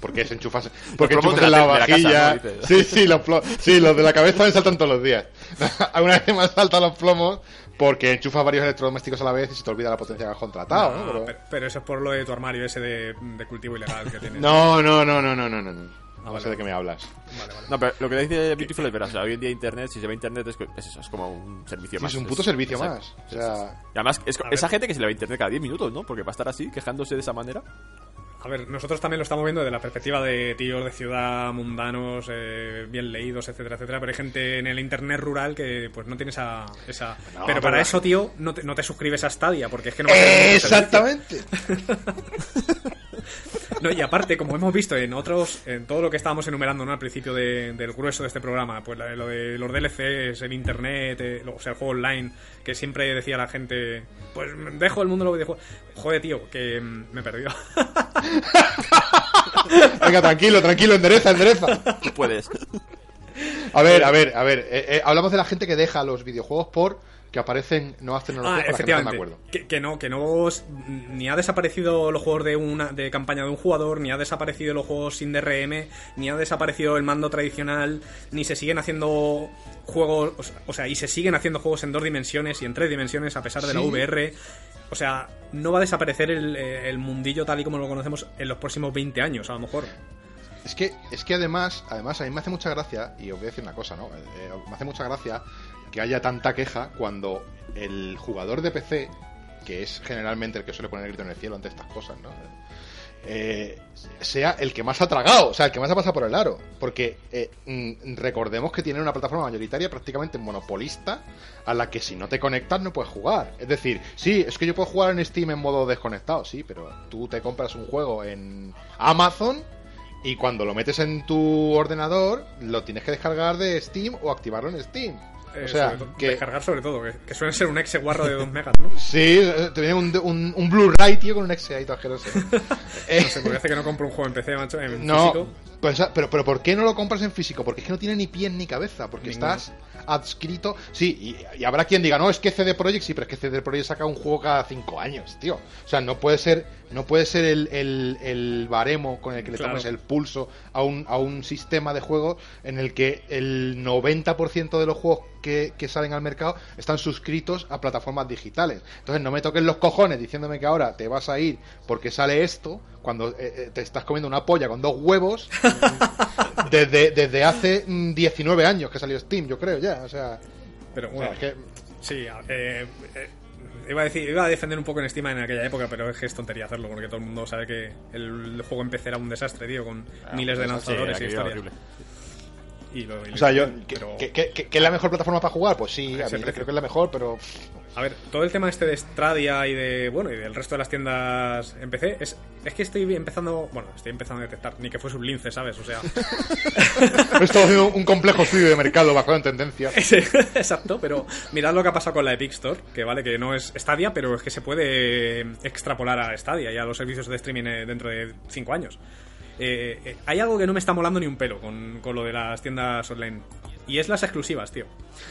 porque se enchufas. Porque enchufas en la- la de la casa, vajilla. ¿no? Sí, sí, los plomos. Sí, los de la cabeza me saltan todos los días. alguna vez se me saltan los plomos porque enchufas varios electrodomésticos a la vez y se te olvida la potencia que has contratado, ¿no? No, Pero- pero, pero eso es por lo de tu armario ese de, de cultivo ilegal que tienes. No, no, no, no, no, no, no. no. Ah, no vale, sé de qué me hablas. Vale, vale. No, pero lo que dice Beautiful es verdad. O sea, hoy en día Internet, si se ve Internet, es, que- es eso, es como un servicio Sí, más. es un puto servicio más. O sea, Y además, es, esa gente que se le va a Internet cada 10 minutos, ¿no? Porque va a estar así, quejándose de esa manera. A ver, nosotros también lo estamos viendo desde la perspectiva de tíos de ciudad, mundanos, eh, bien leídos, etcétera, etcétera. Pero hay gente en el internet rural que pues no tiene esa... esa... No, pero para eso, tío, no te, no te suscribes a Stadia, porque es que no va a. Exactamente. No, y aparte, como hemos visto en otros, en todo lo que estábamos enumerando ¿no? al principio de- del grueso de este programa, pues lo de los DLCs, el internet, eh, o sea, el juego online, que siempre decía la gente, pues dejo el mundo de los videojuegos. Joder, tío, que mm, me he perdido. Venga, tranquilo, tranquilo, endereza, endereza. Puedes. A ver, a ver, a ver. eh, eh, hablamos de la gente que deja los videojuegos por que aparecen nuevas Ah, tecnologías con las que efectivamente. acuerdo. Que, que no, que no ni ha desaparecido los juegos de una de campaña de un jugador, ni ha desaparecido los juegos sin DRM, ni ha desaparecido el mando tradicional, ni se siguen haciendo juegos, o sea- y se siguen haciendo juegos en dos dimensiones y en tres dimensiones a pesar de la. VR. O sea, no va a desaparecer el, eh, el mundillo tal y como lo conocemos en los próximos 20 años, a lo mejor. Es que, es que además, además a mí me hace mucha gracia, y os voy a decir una cosa, ¿no? Eh, me hace mucha gracia que haya tanta queja cuando el jugador de PC, que es generalmente el que suele poner el grito en el cielo ante estas cosas, ¿no? Eh, sea el que más ha tragado, o sea, el que más ha pasado por el aro. Porque eh, mm, recordemos que tienen una plataforma mayoritaria prácticamente monopolista a la que si no te conectas no puedes jugar. Es decir, sí, es que yo puedo jugar en Steam en modo desconectado, sí, pero tú te compras un juego en Amazon y cuando lo metes en tu ordenador lo tienes que descargar de Steam o activarlo en Steam. Eh, o sea, sobre que... descargar sobre todo, que, que suele ser un exe guarro de 2 megas, ¿no? Sí, te viene un, un, un Blu-ray, tío, con un exe ahí todo asqueroso. Eh, No sé, porque hace que no compro un juego en PC, macho, en No, físico. pues, pero, pero ¿por qué no lo compras en físico? Porque es que no tiene ni pies ni cabeza, porque Ninguno. estás adscrito. Sí, y, y habrá quien diga, no, es que CD Projekt, sí, pero es que CD Projekt saca un juego cada cinco años, tío. O sea, no puede ser, no puede ser el, el, el baremo con el que le Claro. tomes el pulso a un, a un sistema de juegos en el que el 90% de los juegos que, que salen al mercado están suscritos a plataformas digitales. Entonces no me toques los cojones diciéndome que ahora te vas a ir porque sale esto cuando eh, eh, te estás comiendo una polla con dos huevos desde, desde hace mm, 19 años que salió Steam, yo creo ya. O sea, Pero o sea, bueno, es que sí, eh, eh, iba, a decir, iba a defender un poco en Steam en aquella época, pero es que es tontería hacerlo, porque todo el mundo sabe que el, juego en PC era un desastre, tío, con miles de Sí, lanzadores y historias. horrible. Y lo- y O sea, yo, pero- que- que- que- que es la mejor plataforma para jugar, pues sí, a mí creo que es la mejor, pero A ver, todo el tema este de Stradia y de, bueno, y del resto de las tiendas en PC, es, es que estoy empezando, bueno, estoy empezando a detectar, ni que fuese un lince, ¿sabes? O sea, esto ha sido un complejo estudio de mercado basado en tendencia. Sí, Exacto, pero mirad lo que ha pasado con la Epic Store, que vale que no es Stadia, pero es que se puede extrapolar a Stadia y a los servicios de streaming eh, dentro de 5 años. Eh, eh, hay algo que no me está molando ni un pelo con, con lo de las tiendas online. Y es las exclusivas, tío.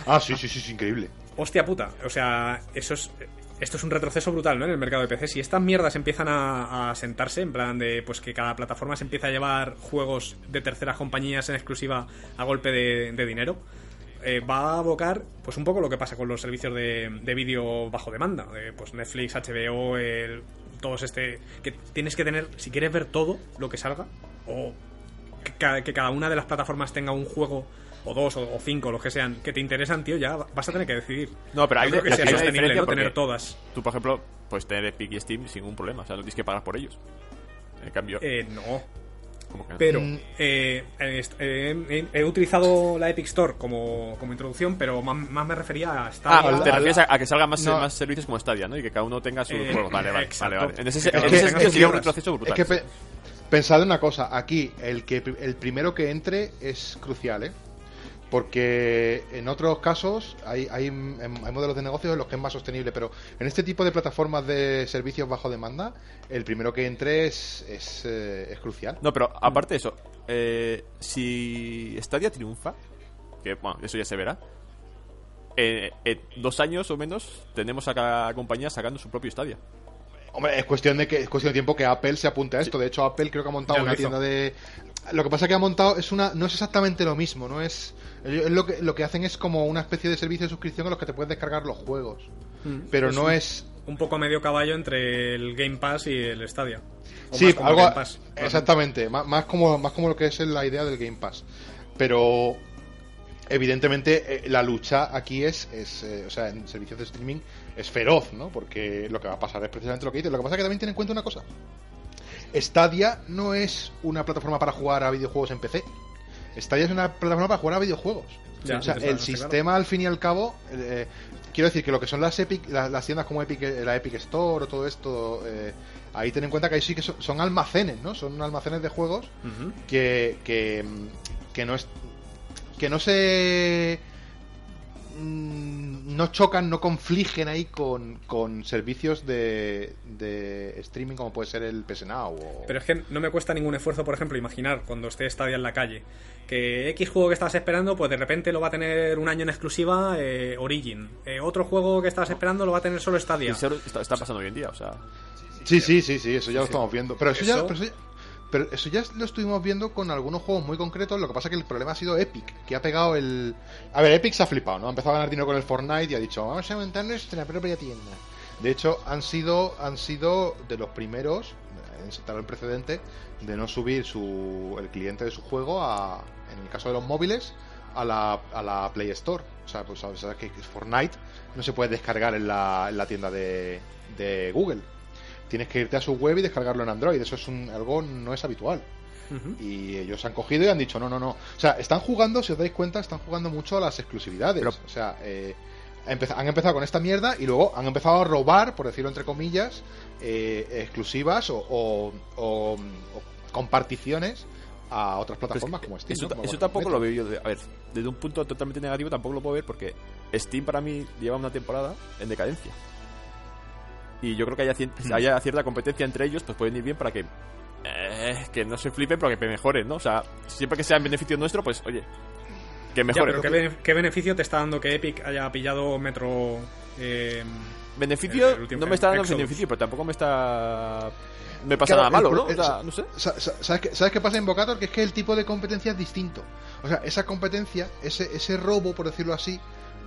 Ah, sí, sí, sí, es increíble. Hostia puta. O sea, eso es. Esto es un retroceso brutal, ¿no? En el mercado de PC. Si estas mierdas empiezan a, a sentarse, en plan de pues que cada plataforma se empieza a llevar juegos de terceras compañías en exclusiva a golpe de, de dinero, eh, va a abocar pues un poco lo que pasa con los servicios de, de vídeo bajo demanda. de, pues Netflix, HBO, el- todos este. que tienes que tener, si quieres ver todo lo que salga, o que, ca- que cada una de las plataformas tenga un juego o dos o, o cinco, los que sean, que te interesan, tío, ya vas a tener que decidir. No, pero hay, creo que una sostenible, ¿no? Tener todas. Tú, por ejemplo, puedes tener Epic y Steam sin ningún problema. O sea, no tienes que pagar por ellos. En cambio, Eh, no. Pero Mm. eh, he utilizado la Epic Store como, como introducción, pero más, más me refería a Stadia. Ah, te refieres a, a que salgan más, no. más servicios como Stadia, ¿no? Y que cada uno tenga su Eh, juego. Vale, vale, vale, vale. En ese, en ese sentido sería un retroceso Es brutal. que pe- pensad una cosa, aquí el que el primero que entre es crucial, ¿eh? Porque en otros casos hay, hay, hay modelos de negocio en los que es más sostenible, pero en este tipo de plataformas de servicios bajo demanda, el primero que entre es, es, eh, crucial. No, pero aparte de eso, eh, si Stadia triunfa, que bueno, eso ya se verá, eh, en dos años o menos tenemos a cada compañía sacando su propio Stadia. Hombre, es cuestión de que es cuestión de tiempo que Apple se apunte a esto. De hecho, Apple creo que ha montado una hizo. tienda de. Lo que pasa que ha montado es una, no es exactamente lo mismo, no es. es lo que lo que hacen es como una especie de servicio de suscripción en los que te puedes descargar los juegos, pero Es no un- es. Un poco medio caballo entre el Game Pass y el Stadia. O Sí, algo Game Pass. exactamente, más, más como más como lo que es la idea del Game Pass, pero evidentemente eh, la lucha aquí es, es eh, o sea, en servicios de streaming es feroz, ¿no? Porque lo que va a pasar es precisamente lo que dices. Lo que pasa es que también ten en cuenta una cosa. Stadia no es una plataforma para jugar a videojuegos en PC. Stadia es una plataforma para jugar a videojuegos. Ya, o sea, el sistema al fin y al cabo, eh, quiero decir que lo que son las Epic, las, las tiendas como Epic, la Epic Store o todo esto, eh, ahí ten en cuenta que ahí sí que son, son almacenes, ¿no? Son almacenes de juegos que, que, que no es que no se no chocan, no confligen ahí con, con servicios de, de streaming como puede ser el PS Now o... Pero es que no me cuesta ningún esfuerzo, por ejemplo, imaginar cuando esté Stadia en la calle que X juego que estabas esperando, pues de repente lo va a tener un año en exclusiva eh, Origin. Eh, otro juego que estabas esperando lo va a tener solo Stadia. está, está pasando hoy en día, o sea. Sí, sí, sí, sí, eso ya lo estamos viendo. Pero eso, ya, pero eso ya- pero eso ya lo estuvimos viendo con algunos juegos muy concretos. Lo que pasa que el problema ha sido Epic, que ha pegado el. A ver, Epic se ha flipado, ¿no? Ha empezado a ganar dinero con el Fortnite y ha dicho, vamos a montar nuestra propia tienda. De hecho, han sido, han sido de los primeros en sentar el precedente de no subir su, el cliente de su juego a, en el caso de los móviles, a la, a la Play Store. O sea, pues sabes que Fortnite no se puede descargar en la, en la tienda de, de Google. Tienes que irte a su web y descargarlo en Android. Eso es un, algo no es habitual. Y ellos han cogido y han dicho, no, no, no. O sea, están jugando, si os dais cuenta, están jugando mucho a las exclusividades. Pero- o sea, eh, han empezado con esta mierda y luego han empezado a robar, por decirlo entre comillas, eh, exclusivas o, o- o- o comparticiones a otras plataformas como Steam. eso, ¿no? ta- Como eso por tampoco lo veo yo. de- a ver, desde un punto totalmente negativo tampoco lo puedo ver porque Steam para mí lleva una temporada en decadencia. Y yo creo que haya, cien- haya cierta competencia entre ellos, pues pueden ir bien para que. eh, que no se flipen, pero que mejoren, ¿no? O sea, siempre que sea en beneficio nuestro, pues oye, que Ya, mejoren. pero ¿qué, bene- qué beneficio te está dando que Epic haya pillado Metro... eh, Beneficio, último- no me está dando Exodus? beneficio, pero tampoco me está. Me pasa Claro, nada malo, el ¿no? O sea, no sé. Sa- sa- ¿Sabes qué, ¿Sabes qué pasa en Invocator? Que es que el tipo de competencia es distinto. O sea, esa competencia, ese, ese robo, por decirlo así,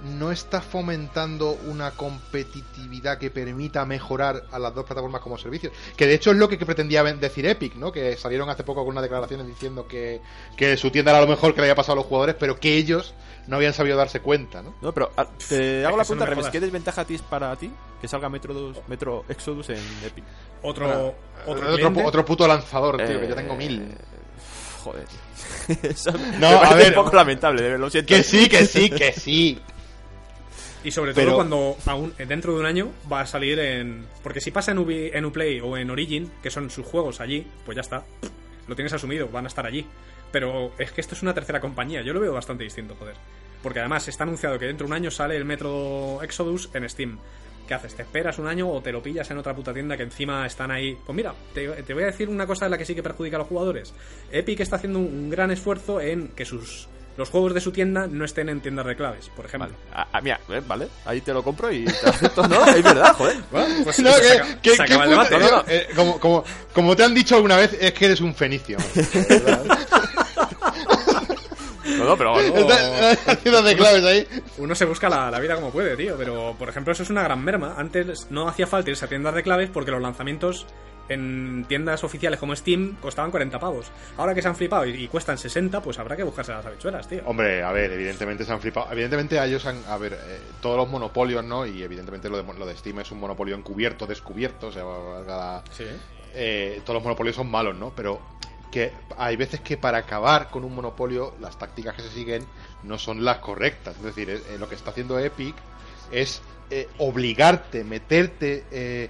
no está fomentando una competitividad que permita mejorar a las dos plataformas como servicios. Que de hecho es lo que, que pretendía decir Epic, ¿no? Que salieron hace poco con unas declaraciones diciendo que, que su tienda era lo mejor que le había pasado a los jugadores, pero que ellos no habían sabido darse cuenta, ¿no? No, pero ah, te hago la no pregunta, jodas. ¿qué desventaja a ti es para ti que salga Metro, 2 Metro Exodus en Epic? otro, Bueno, otro, otro, otro puto lanzador, tío, que Eh, yo tengo mil. Joder. Eso No, me a ver, un poco lamentable, lo siento. Que sí, que sí, que sí. Y sobre Pero- todo cuando aún dentro de un año va a salir en... Porque si pasa en, Ubi- en Uplay o en Origin, que son sus juegos allí, pues ya está. Lo tienes asumido, van a estar allí. Pero es que esto es una tercera compañía, yo lo veo bastante distinto, joder. Porque además está anunciado que dentro de un año sale el Metro Exodus en Steam. ¿Qué haces? ¿Te esperas un año o te lo pillas en otra puta tienda que encima están ahí? Pues mira, te, te voy a decir una cosa en la que sí que perjudica a los jugadores. Epic está haciendo un gran esfuerzo en que sus los juegos de su tienda no estén en tiendas de claves, por ejemplo. Vale, Ah, ah, mira, eh, vale, ahí te lo compro y te acepto. No, es verdad, joder. Bueno, pues No, se que- acaba- que- se acaba el puta- debate. eh, eh, como, como, como te han dicho alguna vez, es que eres un fenicio. No, no, pero no. De claves ahí. Uno se busca la, la vida como puede, tío. Pero, por ejemplo, eso es una gran merma. Antes no hacía falta irse a tiendas de claves porque los lanzamientos en tiendas oficiales como Steam costaban 40 pavos. Ahora que se han flipado y, y cuestan 60, pues habrá que buscarse las habichuelas, tío. Hombre, a ver, evidentemente se han flipado. Evidentemente a ellos han, a ver, eh, todos los monopolios, ¿no? Y evidentemente lo de, lo de Steam es un monopolio encubierto, descubierto, o sea, Sí. eh, todos los monopolios son malos, ¿no? Pero que hay veces que para acabar con un monopolio las tácticas que se siguen no son las correctas. Es decir, eh, eh, lo que está haciendo Epic es eh, obligarte, meterte... eh,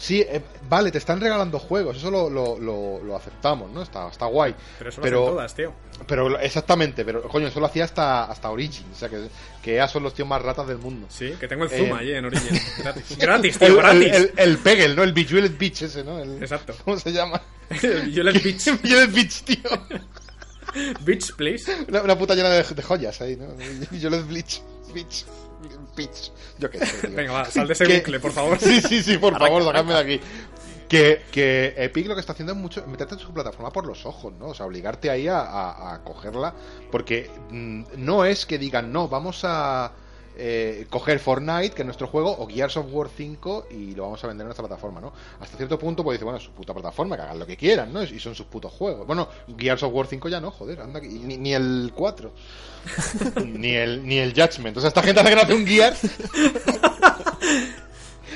sí, eh, vale, te están regalando juegos, eso lo, lo, lo- lo aceptamos, ¿no? Está, está guay. Pero eso lo Pero- hacen todas, tío. Pero exactamente, pero coño, eso lo hacía hasta, hasta Origin, o sea que, que ya son los tíos más ratas del mundo. Sí, que tengo el Eh, Zoom allí en Origin. Gratis, gratis tío, El, gratis. el, el, el Pegel, ¿no? El Bejeweled Beach ese, ¿no? El- Exacto. ¿Cómo se llama? Le Beach, Bejeweled Beach, tío. Beach, please. Una, una puta llena de, de joyas ahí, ¿no? Bejeweled Beach. Beach. Beach. Yo qué sé, tío. Venga, va, sal de ese Que- bucle, por favor. Sí, sí, sí, por favor, sacadme de aquí. Que, que Epic lo que está haciendo es mucho meterte en su plataforma por los ojos, ¿no? O sea, obligarte ahí a, a- a cogerla. Porque mm, no es que digan, no, vamos a eh, coger Fortnite, que es nuestro juego, o Gears of War 5 y lo vamos a vender en nuestra plataforma, ¿no? Hasta cierto punto, pues dice, bueno, su puta plataforma, que hagan lo que quieran, ¿no? Y son sus putos juegos. Bueno, Gears of War 5 ya no, joder, anda, ni, ni el 4. ni el ni el Judgment. O sea, esta gente hace que no hace un Gears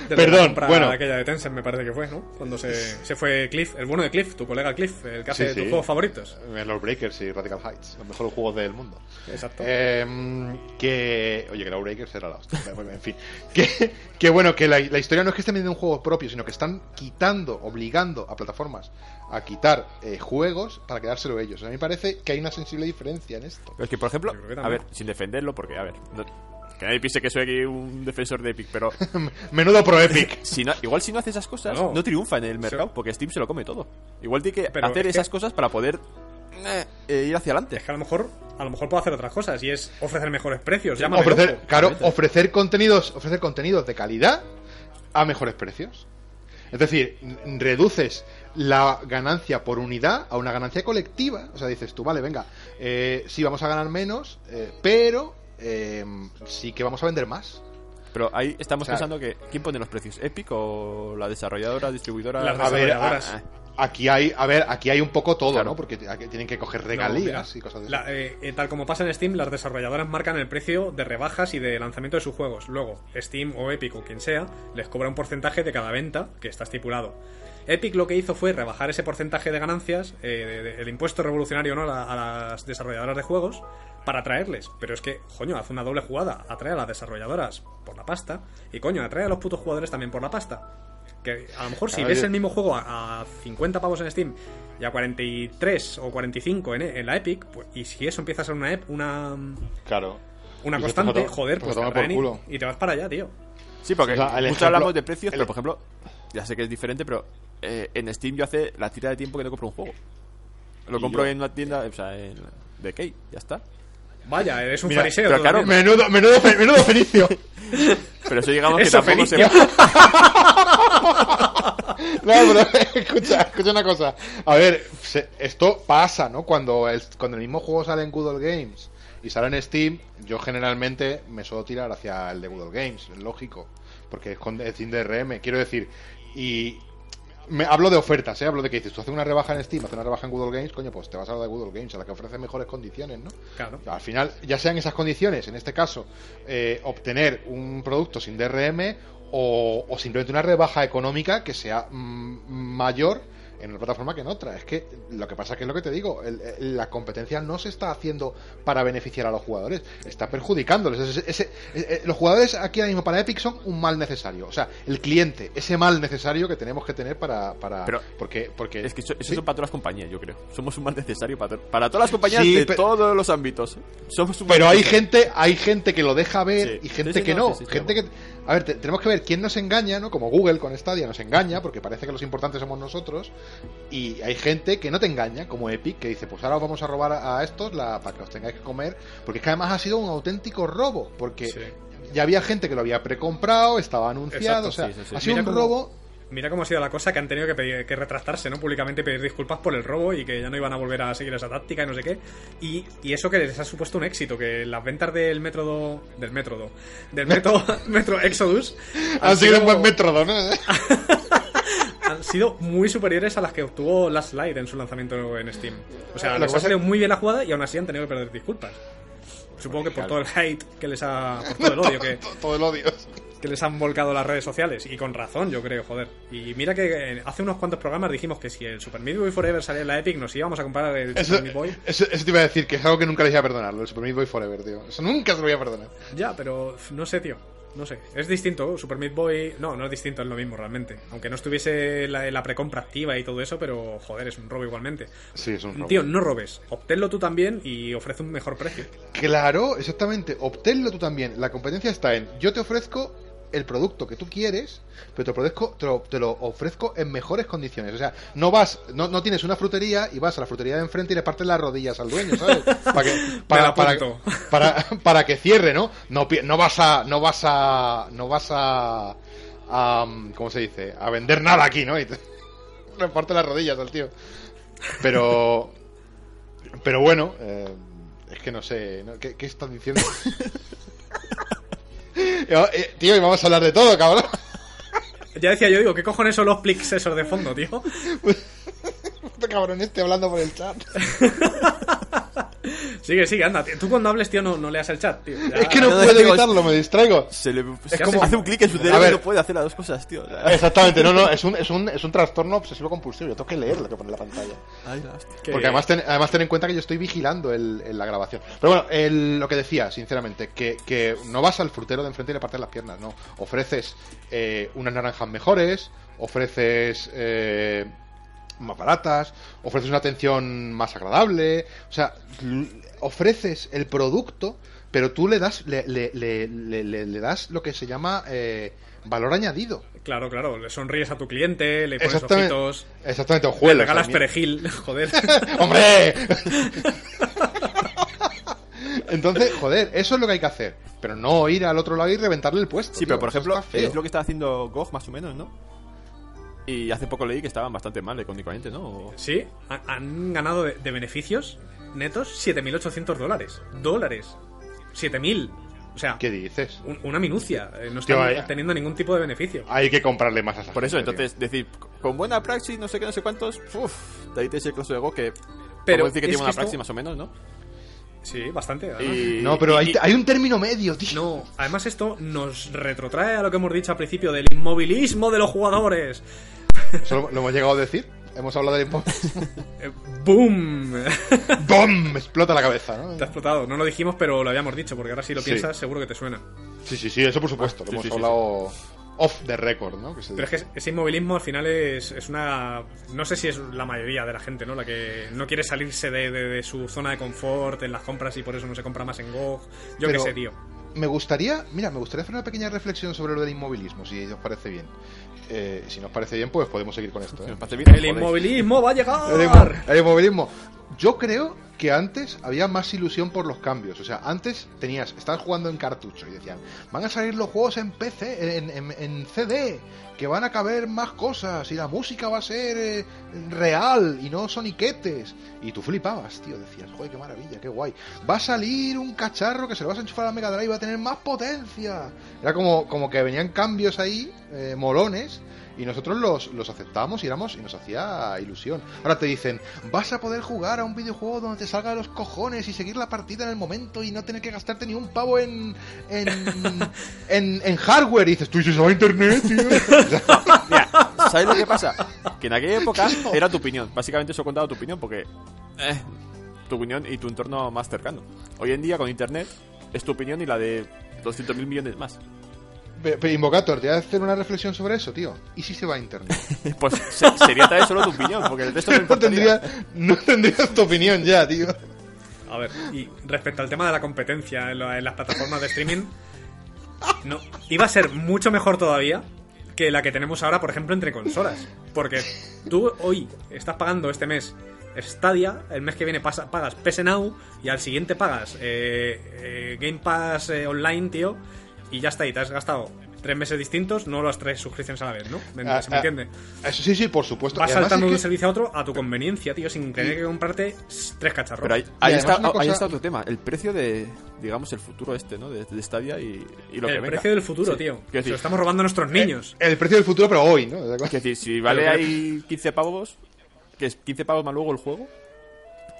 Perdón, bueno. aquella de Tencent me parece que fue, ¿no? Cuando se, se fue Cliff, el bueno de Cliff, tu colega Cliff, el que hace Sí, tus juegos favoritos. Los Breakers y Radical Heights, los mejores juegos del mundo. Exacto. Eh, que. Oye, que los Breakers era la hostia. En fin. Que, que bueno, que la, la historia no es que estén vendiendo un juego propio, sino que están quitando, obligando a plataformas a quitar eh, juegos para quedárselo ellos. A mí me parece que hay una sensible diferencia en esto. Es que, por ejemplo, a ver, sin defenderlo, porque, a ver, no- que nadie piense que soy aquí un defensor de Epic, pero Menudo pro Epic. si no, igual si no hace esas cosas, No. no, triunfa en el mercado, porque Steam se lo come todo. Igual tiene que Pero hacer es que- esas cosas para poder eh, eh, ir hacia adelante. Es que a lo mejor a lo mejor puedo hacer otras cosas y es ofrecer mejores precios. Llámame ofrecer, loco. claro, ofrecer contenidos, ofrecer contenidos de calidad a mejores precios. Es decir, reduces la ganancia por unidad a una ganancia colectiva. O sea, dices tú, vale, venga, eh, sí vamos a ganar menos, eh, pero eh, sí que vamos a vender más. Pero ahí estamos O sea- pensando que ¿quién pone los precios? ¿Epic o la desarrolladora, distribuidora? Las A ver, desarrolladoras. Ah, Aquí hay, a ver, aquí hay un poco todo, Claro. ¿no? Porque aquí tienen que coger No, regalías mira, y cosas de la- eh, eh, tal como pasa en Steam, las desarrolladoras marcan el precio de rebajas y de lanzamiento de sus juegos. Luego, Steam o Epic o quien sea, les cobra un porcentaje de cada venta que está estipulado. Epic lo que hizo fue rebajar ese porcentaje de ganancias, eh, de- de- el impuesto revolucionario ¿no? a, la- a las desarrolladoras de juegos, para atraerles. Pero es que, coño, hace una doble jugada. Atrae a las desarrolladoras por la pasta y, coño, atrae a los putos jugadores también por la pasta. Que a lo mejor si ves el mismo juego a, a 50 pavos en Steam y a 43 o 45 en, en la Epic, pues, y si eso empieza a ser una, ep- una, Claro. una constante, te- joder, te pues te por atraen y- culo. y te vas para allá, tío. Sí, porque O sea, mucho ejemplo- hablamos de precios, el- pero por ejemplo, ya sé que es diferente, pero eh, en Steam yo hace la tira de tiempo que no compro un juego. Lo compro yo- en una tienda, o sea, en de Key, ya está. Vaya, eres un Mira, fariseo. pero claro. Menudo, menudo, menudo fenicio. Pero eso digamos que tampoco se... No, pero escucha, escucha una cosa. A ver, se- esto pasa, ¿no? Cuando el, cuando el mismo juego sale en Google Games y sale en Steam, yo generalmente me suelo tirar hacia el de Google Games, es lógico, porque es con es DRM, quiero decir, y me hablo de ofertas, ¿eh? Hablo de que dices, tú haces una rebaja en Steam, haces una rebaja en Google Games, coño, pues te vas a la de Google Games, a la que ofrece mejores condiciones, ¿no? Claro. Al final, ya sean esas condiciones, en este caso, eh, obtener un producto sin DRM o, o simplemente una rebaja económica que sea mm, mayor en una plataforma que en otra. Es que lo que pasa que es lo que te digo, el- el- la competencia no se está haciendo para beneficiar a los jugadores, está perjudicándoles. Ese- ese- eh, eh, los jugadores aquí ahora mismo para Epic son un mal necesario. O sea, el cliente, ese mal necesario que tenemos que tener para... para Pero porque, porque Es que eso, eso ¿sí? son para todas las compañías, yo creo. Somos un mal necesario para, to- para todas las compañías Sí, de todos los ámbitos. Somos un mal Pero hay gente, hay gente que lo deja ver Sí. y gente que no, gente que, a ver, te- tenemos que ver quién nos engaña, ¿no? Como Google con Stadia nos engaña, porque parece que los importantes somos nosotros. Y hay gente que no te engaña, como Epic, que dice, pues ahora os vamos a robar a, estos la, para que os tengáis que comer. Porque es que además ha sido un auténtico robo, porque Sí. ya había gente que lo había precomprado, estaba anunciado, Exacto, o sea, sí, sí, sí. ha sido Mira un cómo- robo. Mira cómo ha sido la cosa que han tenido que, pedir- que retractarse, ¿no? Públicamente pedir disculpas por el robo y que ya no iban a volver a seguir esa táctica y no sé qué. Y, y eso que les ha supuesto un éxito, que las ventas del método. del método. del metro, metro Exodus Han sido un buen método, ¿no? han sido muy superiores a las que obtuvo Last Light en su lanzamiento en Steam. O sea, les ha salido muy bien la jugada y aún así han tenido que perder disculpas. Supongo que por todo el hate que les ha. por todo el odio que, Todo el odio. Que les han volcado las redes sociales. Y con razón, yo creo, joder. Y mira que eh, hace unos cuantos programas dijimos que si el Super Meat Boy Forever salía en la Epic, nos íbamos a comprar el Eso, Super Meat Boy. eso, eso te iba a decir, que es algo que nunca les iba a perdonar, del Super Meat Boy Forever, tío. Eso nunca se lo voy a perdonar. Ya, pero no sé, tío. No sé. Es distinto. Super Meat Boy. No, no es distinto, es lo mismo realmente. Aunque no estuviese la, la precompra activa y todo eso, pero joder, es un robo igualmente. Sí, es un robo. Tío, no robes. Obténlo tú también y ofrece un mejor precio. Claro, exactamente. Obténlo tú también. La competencia está en yo te ofrezco el producto que tú quieres, pero te lo, ofrezco- te lo, te lo ofrezco en mejores condiciones. O sea, no vas, no, no tienes una frutería y vas a la frutería de enfrente y le partes las rodillas al dueño, ¿sabes? Para que, para, la para, apunto. para, para que cierre, ¿no? No, no vas a, no vas a, no vas a, a, ¿cómo se dice? A vender nada aquí, ¿no? Y te, le parte las rodillas al tío. Pero, pero bueno, eh, es que no sé, ¿no? ¿Qué, qué estás diciendo? Eh, tío, y vamos a hablar de todo, cabrón. Ya decía yo, digo, ¿qué cojones son los plics esos de fondo, tío? Este cabrón este hablando por el chat. Sigue, sigue, anda. tío. Tú cuando hables, tío, no, no leas el chat, tío. Ya- Es que no no, puedo evitarlo, me distraigo. Se le Es como- hace un clic en su cerebro y no puede hacer las dos cosas, tío. Exactamente, no, no, es un, es un, es un trastorno obsesivo compulsivo. Yo tengo que leer lo que pone en la pantalla. ay, Porque además ten, además ten en cuenta que yo estoy vigilando el, el- la grabación. Pero bueno, el- lo que decía, sinceramente, que, que no vas al frutero de enfrente y le partes las piernas, no. Ofreces eh, unas naranjas mejores, ofreces eh, más baratas, ofreces una atención más agradable, o sea, ofreces el producto, pero tú le das, le, le- le- le- le- le das lo que se llama eh, valor añadido. Claro, claro. Le sonríes a tu cliente, le pones Exactamente, ojitos. exactamente, Le ojuelos. regalas al mi- perejil, joder. ¡Hombre! Entonces, joder, eso es lo que hay que hacer. Pero no ir al otro lado y reventarle el puesto. Sí, tío, pero por ejemplo, está es lo que estaba haciendo GOG más o menos, ¿no? Y hace poco leí que estaban bastante mal económicamente, ¿no? Sí, ha- han ganado de, de beneficios netos 7.800 dólares. Dólares. 7.000. O sea, ¿Qué dices? un- una minucia. eh, no están vaya. teniendo ningún tipo de beneficio. Hay que comprarle más a esa Por eso, tío. entonces, decir, con buena praxis, no sé qué, no sé cuántos, uff, de ahí te ese closo de Go que. Pero Pero decir que es tiene que una esto- praxis más o menos, ¿no? Sí, bastante. Y- No, pero y- hay, hay un término medio, tío. No, además esto nos retrotrae a lo que hemos dicho al principio del inmovilismo de los jugadores. ¿Eso lo, lo hemos llegado a decir? Hemos hablado del impo- Eh, ¡Boom! Me explota la cabeza, ¿no? Te ha explotado. No lo dijimos, pero lo habíamos dicho, porque ahora si lo Sí. piensas seguro que te suena. Sí, sí, sí, eso por supuesto. Lo sí, hemos sí, sí, hablado off the record, ¿no? Que se Pero es que ese inmovilismo al final es, es una... No sé si es la mayoría de la gente, ¿no? La que no quiere salirse de, de- de su zona de confort en las compras y por eso no se compra más en GOG. Yo qué sé, tío. Me gustaría, mira, me gustaría hacer una pequeña reflexión sobre lo del inmovilismo, si os parece bien. Eh, si nos parece bien, pues podemos seguir con esto. ¿eh? bien, El inmovilismo va a El, llegar. inmo- el inmovilismo. Yo creo que antes había más ilusión por los cambios. O sea, antes tenías, estabas jugando en cartucho y decían, van a salir los juegos en PC, en, en- en CD, que van a caber más cosas y la música va a ser eh, real y no soniquetes. Y tú flipabas, tío, decías, joder, qué maravilla, qué guay. Va a salir un cacharro que se lo vas a enchufar a la Mega Drive y va a tener más potencia. Era como, como que venían cambios ahí, eh, molones, y nosotros los, los aceptábamos y éramos y nos hacía ilusión. Ahora te dicen, vas a poder jugar a un videojuego donde te salga de los cojones y seguir la partida en el momento y no tener que gastarte ni un pavo en en, en, en hardware. Y dices, tú va a internet, tío. Mira, ¿sabes lo que pasa? Que en aquella época era tu opinión. Básicamente eso contaba tu opinión porque. eh, tu opinión y tu entorno más cercano. Hoy en día con internet es tu opinión y la de 200.000 millones más. Invocator, te voy a hacer una reflexión sobre eso, tío. ¿Y si se va a internet? Pues se- sería tal vez solo tu opinión, porque el resto no no, tendría, no tendrías tu opinión ya, tío. A ver, y respecto al tema de la competencia en, la- en las plataformas de streaming, no, iba a ser mucho mejor todavía que la que tenemos ahora, por ejemplo, entre consolas. Porque tú hoy estás pagando este mes Stadia, el mes que viene pasa- pagas PS Now y al siguiente pagas eh, eh, Game Pass eh, Online, tío, y ya está, y te has gastado tres meses distintos, no las tres suscripciones a la vez, ¿no? ¿Me, Ah, ¿se me ah, entiende? Eso sí, sí, por supuesto. Vas saltando es de que- un servicio a otro a tu conveniencia, tío, sin tener que comprarte tres cacharros. Pero ahí, está, ahí está otro tema. El precio de, digamos, el futuro este, ¿no? De, de Stadia y, y lo que el venga. precio del futuro, Sí. tío. Se decir, lo estamos robando a nuestros niños. El precio del futuro, pero hoy, ¿no? quiero decir, si vale ahí 15 pavos, que es 15 pavos más luego el juego.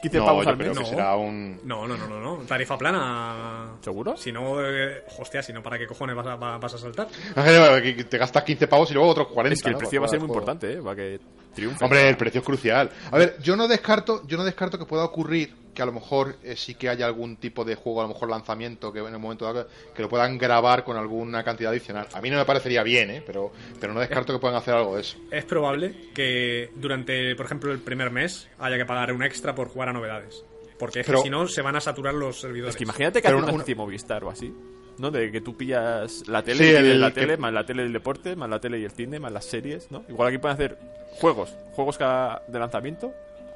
15 No, pavos al mes. No. será un... No, no, no, no, no. Tarifa plana. ¿Seguro? Si no, eh, hostia, si no, ¿para qué cojones vas a, va- vas a saltar? Te gastas 15 pavos y luego otros 40. Es que el ¿no? precio va a ser muy importante, ¿eh? Para que triunfe. Hombre, el precio es crucial. A ver, yo no descarto, yo no descarto que pueda ocurrir que a lo mejor eh, sí que haya algún tipo de juego, a lo mejor lanzamiento, que en el momento dado que lo puedan grabar con alguna cantidad adicional. A mí no me parecería bien, ¿eh? Pero, pero no descarto que puedan hacer algo de eso. Es probable que durante, por ejemplo, el primer mes haya que pagar un extra por jugar a novedades. Porque es que si no, se van a saturar los servidores. Es que imagínate que hace una una- Movistar o así. ¿No? De que tú pillas la tele, Sí, y tienes el la que- tele, más la tele del deporte, más la tele y el cine, más las series, ¿no? Igual aquí pueden hacer juegos, juegos cada de lanzamiento,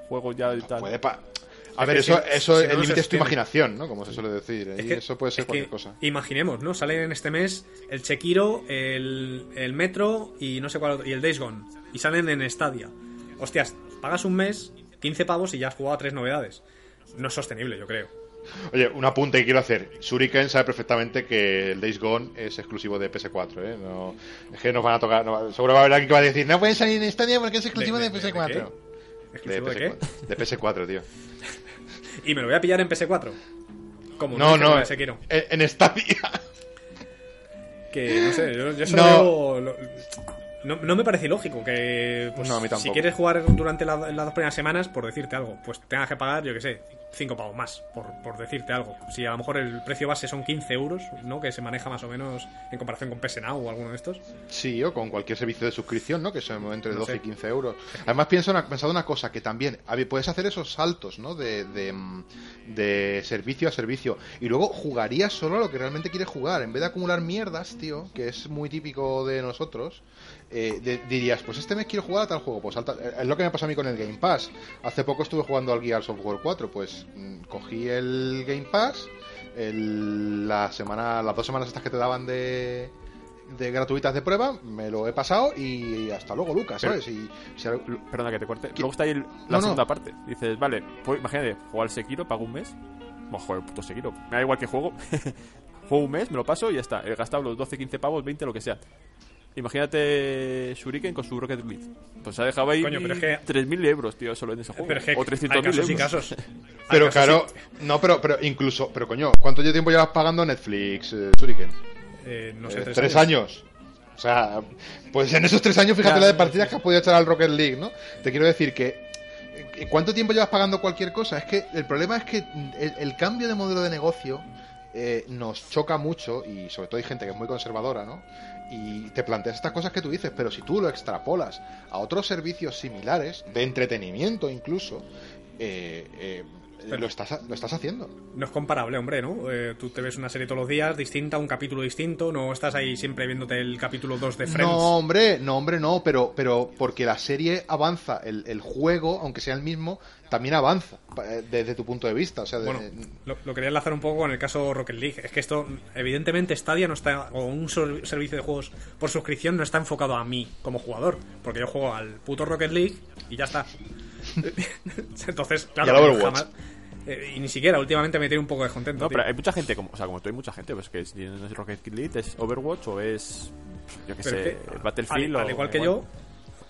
juegos ya y tal. Puede pa- A Es ver, eso, si- eso si el no, no límite se es tu imaginación, ¿no? Como se suele decir. Es y eso puede ser es cualquier que cosa. Imaginemos, ¿no? Salen este mes el Sekiro, el, el Metro y no sé cuál otro, y el Days Gone. Y salen en Stadia. Hostias, pagas un mes, 15 pavos y ya has jugado a tres novedades. No es sostenible, yo creo. Oye, un apunte que quiero hacer. Shuriken sabe perfectamente que el Days Gone es exclusivo de PS4, ¿eh? No, es que nos van a tocar. no- seguro va a haber alguien que va a decir, no pueden salir en Stadia porque es exclusivo de, de- de PS4. qué? De, ¿Exclusivo de qué? PS4, de PS4, tío. Y me lo voy a pillar en PS4. Como No, no, con el Sekiro. en, en Stadia. Que no sé, yo, yo eso No. veo- no, no me parece ilógico que pues, No, a mí si quieres jugar durante la- las dos primeras semanas, por decirte algo, pues tengas que pagar, yo que sé, 5 pavos más, por, por decirte algo. Si a lo mejor el precio base son 15 euros, ¿no? Que se maneja más o menos en comparación con PS Now o alguno de estos. Sí, o con cualquier servicio de suscripción, ¿no? Que son entre No 12 sé. y 15 euros. Además, pienso una, pensado una cosa, que también a ver, puedes hacer esos saltos, ¿no? De, de, mm, de servicio a servicio. Y luego jugarías solo a lo que realmente quieres jugar. En vez de acumular mierdas, tío, que es muy típico de nosotros, eh, de- dirías, pues este mes quiero jugar a tal juego. Pues salta- eh, es lo que me pasa a mí con el Game Pass. Hace poco estuve jugando al Gears of War 4, pues mm, cogí el Game Pass. el- la semana, las dos semanas estas que te daban de, de gratuitas de prueba, me lo he pasado y hasta luego, Lucas, Pero- ¿sabes? Y, si Perdona que te corte. ¿Qué? Luego está ahí el- la No, no. segunda parte. Dices, vale, pues imagínate, juego al Sekiro, pago un mes. Bueno, joder, puto Sekiro. Me da igual que juego. Juego un mes, me lo paso y ya está. He gastado los 12, 15 pavos, 20, lo que sea. Imagínate Shuriken con su Rocket League. Pues se ha dejado ahí Coño, pero es que- 3.000 euros, tío, solo en ese juego. Pero es que o hay 300.000 casos y euros. casos. Pero Hay casos claro, no, pero, pero incluso, pero coño, ¿cuánto tiempo llevas pagando Netflix, eh, Shuriken? eh, no sé, Eh, tres, tres años. O sea, pues en esos tres años, fíjate Ya, la de partidas que has podido echar al Rocket League, ¿no? Te quiero decir que. eh, ¿Cuánto tiempo llevas pagando cualquier cosa? Es que el problema es que el, el cambio de modelo de negocio eh, nos choca mucho y sobre todo hay gente que es muy conservadora, ¿no? Y te planteas estas cosas que tú dices, pero si tú lo extrapolas a otros servicios similares, de entretenimiento incluso, eh, eh, Pero- lo, estás, lo estás haciendo. No es comparable, hombre, ¿no? Eh, tú te ves una serie todos los días, distinta, un capítulo distinto, no estás ahí siempre viéndote el capítulo 2 de Friends. No, hombre, no, hombre, no, pero, pero porque la serie avanza, el, el juego, aunque sea el mismo, también avanza eh, desde tu punto de vista. O sea, de- Bueno, lo, lo quería enlazar un poco con el caso Rocket League. Es que esto, evidentemente, Stadia no está, o un sol- servicio de juegos por suscripción no está enfocado a mí como jugador, porque yo juego al puto Rocket League y ya está. Entonces, claro, jamás- eh, y ni siquiera, últimamente me tiene un poco descontento. No, tío. pero hay mucha gente, como, o sea, como tú hay mucha gente, pues que si no es Rocket League, es Overwatch o es, yo qué sé, es que, Battlefield al, o... al igual que yo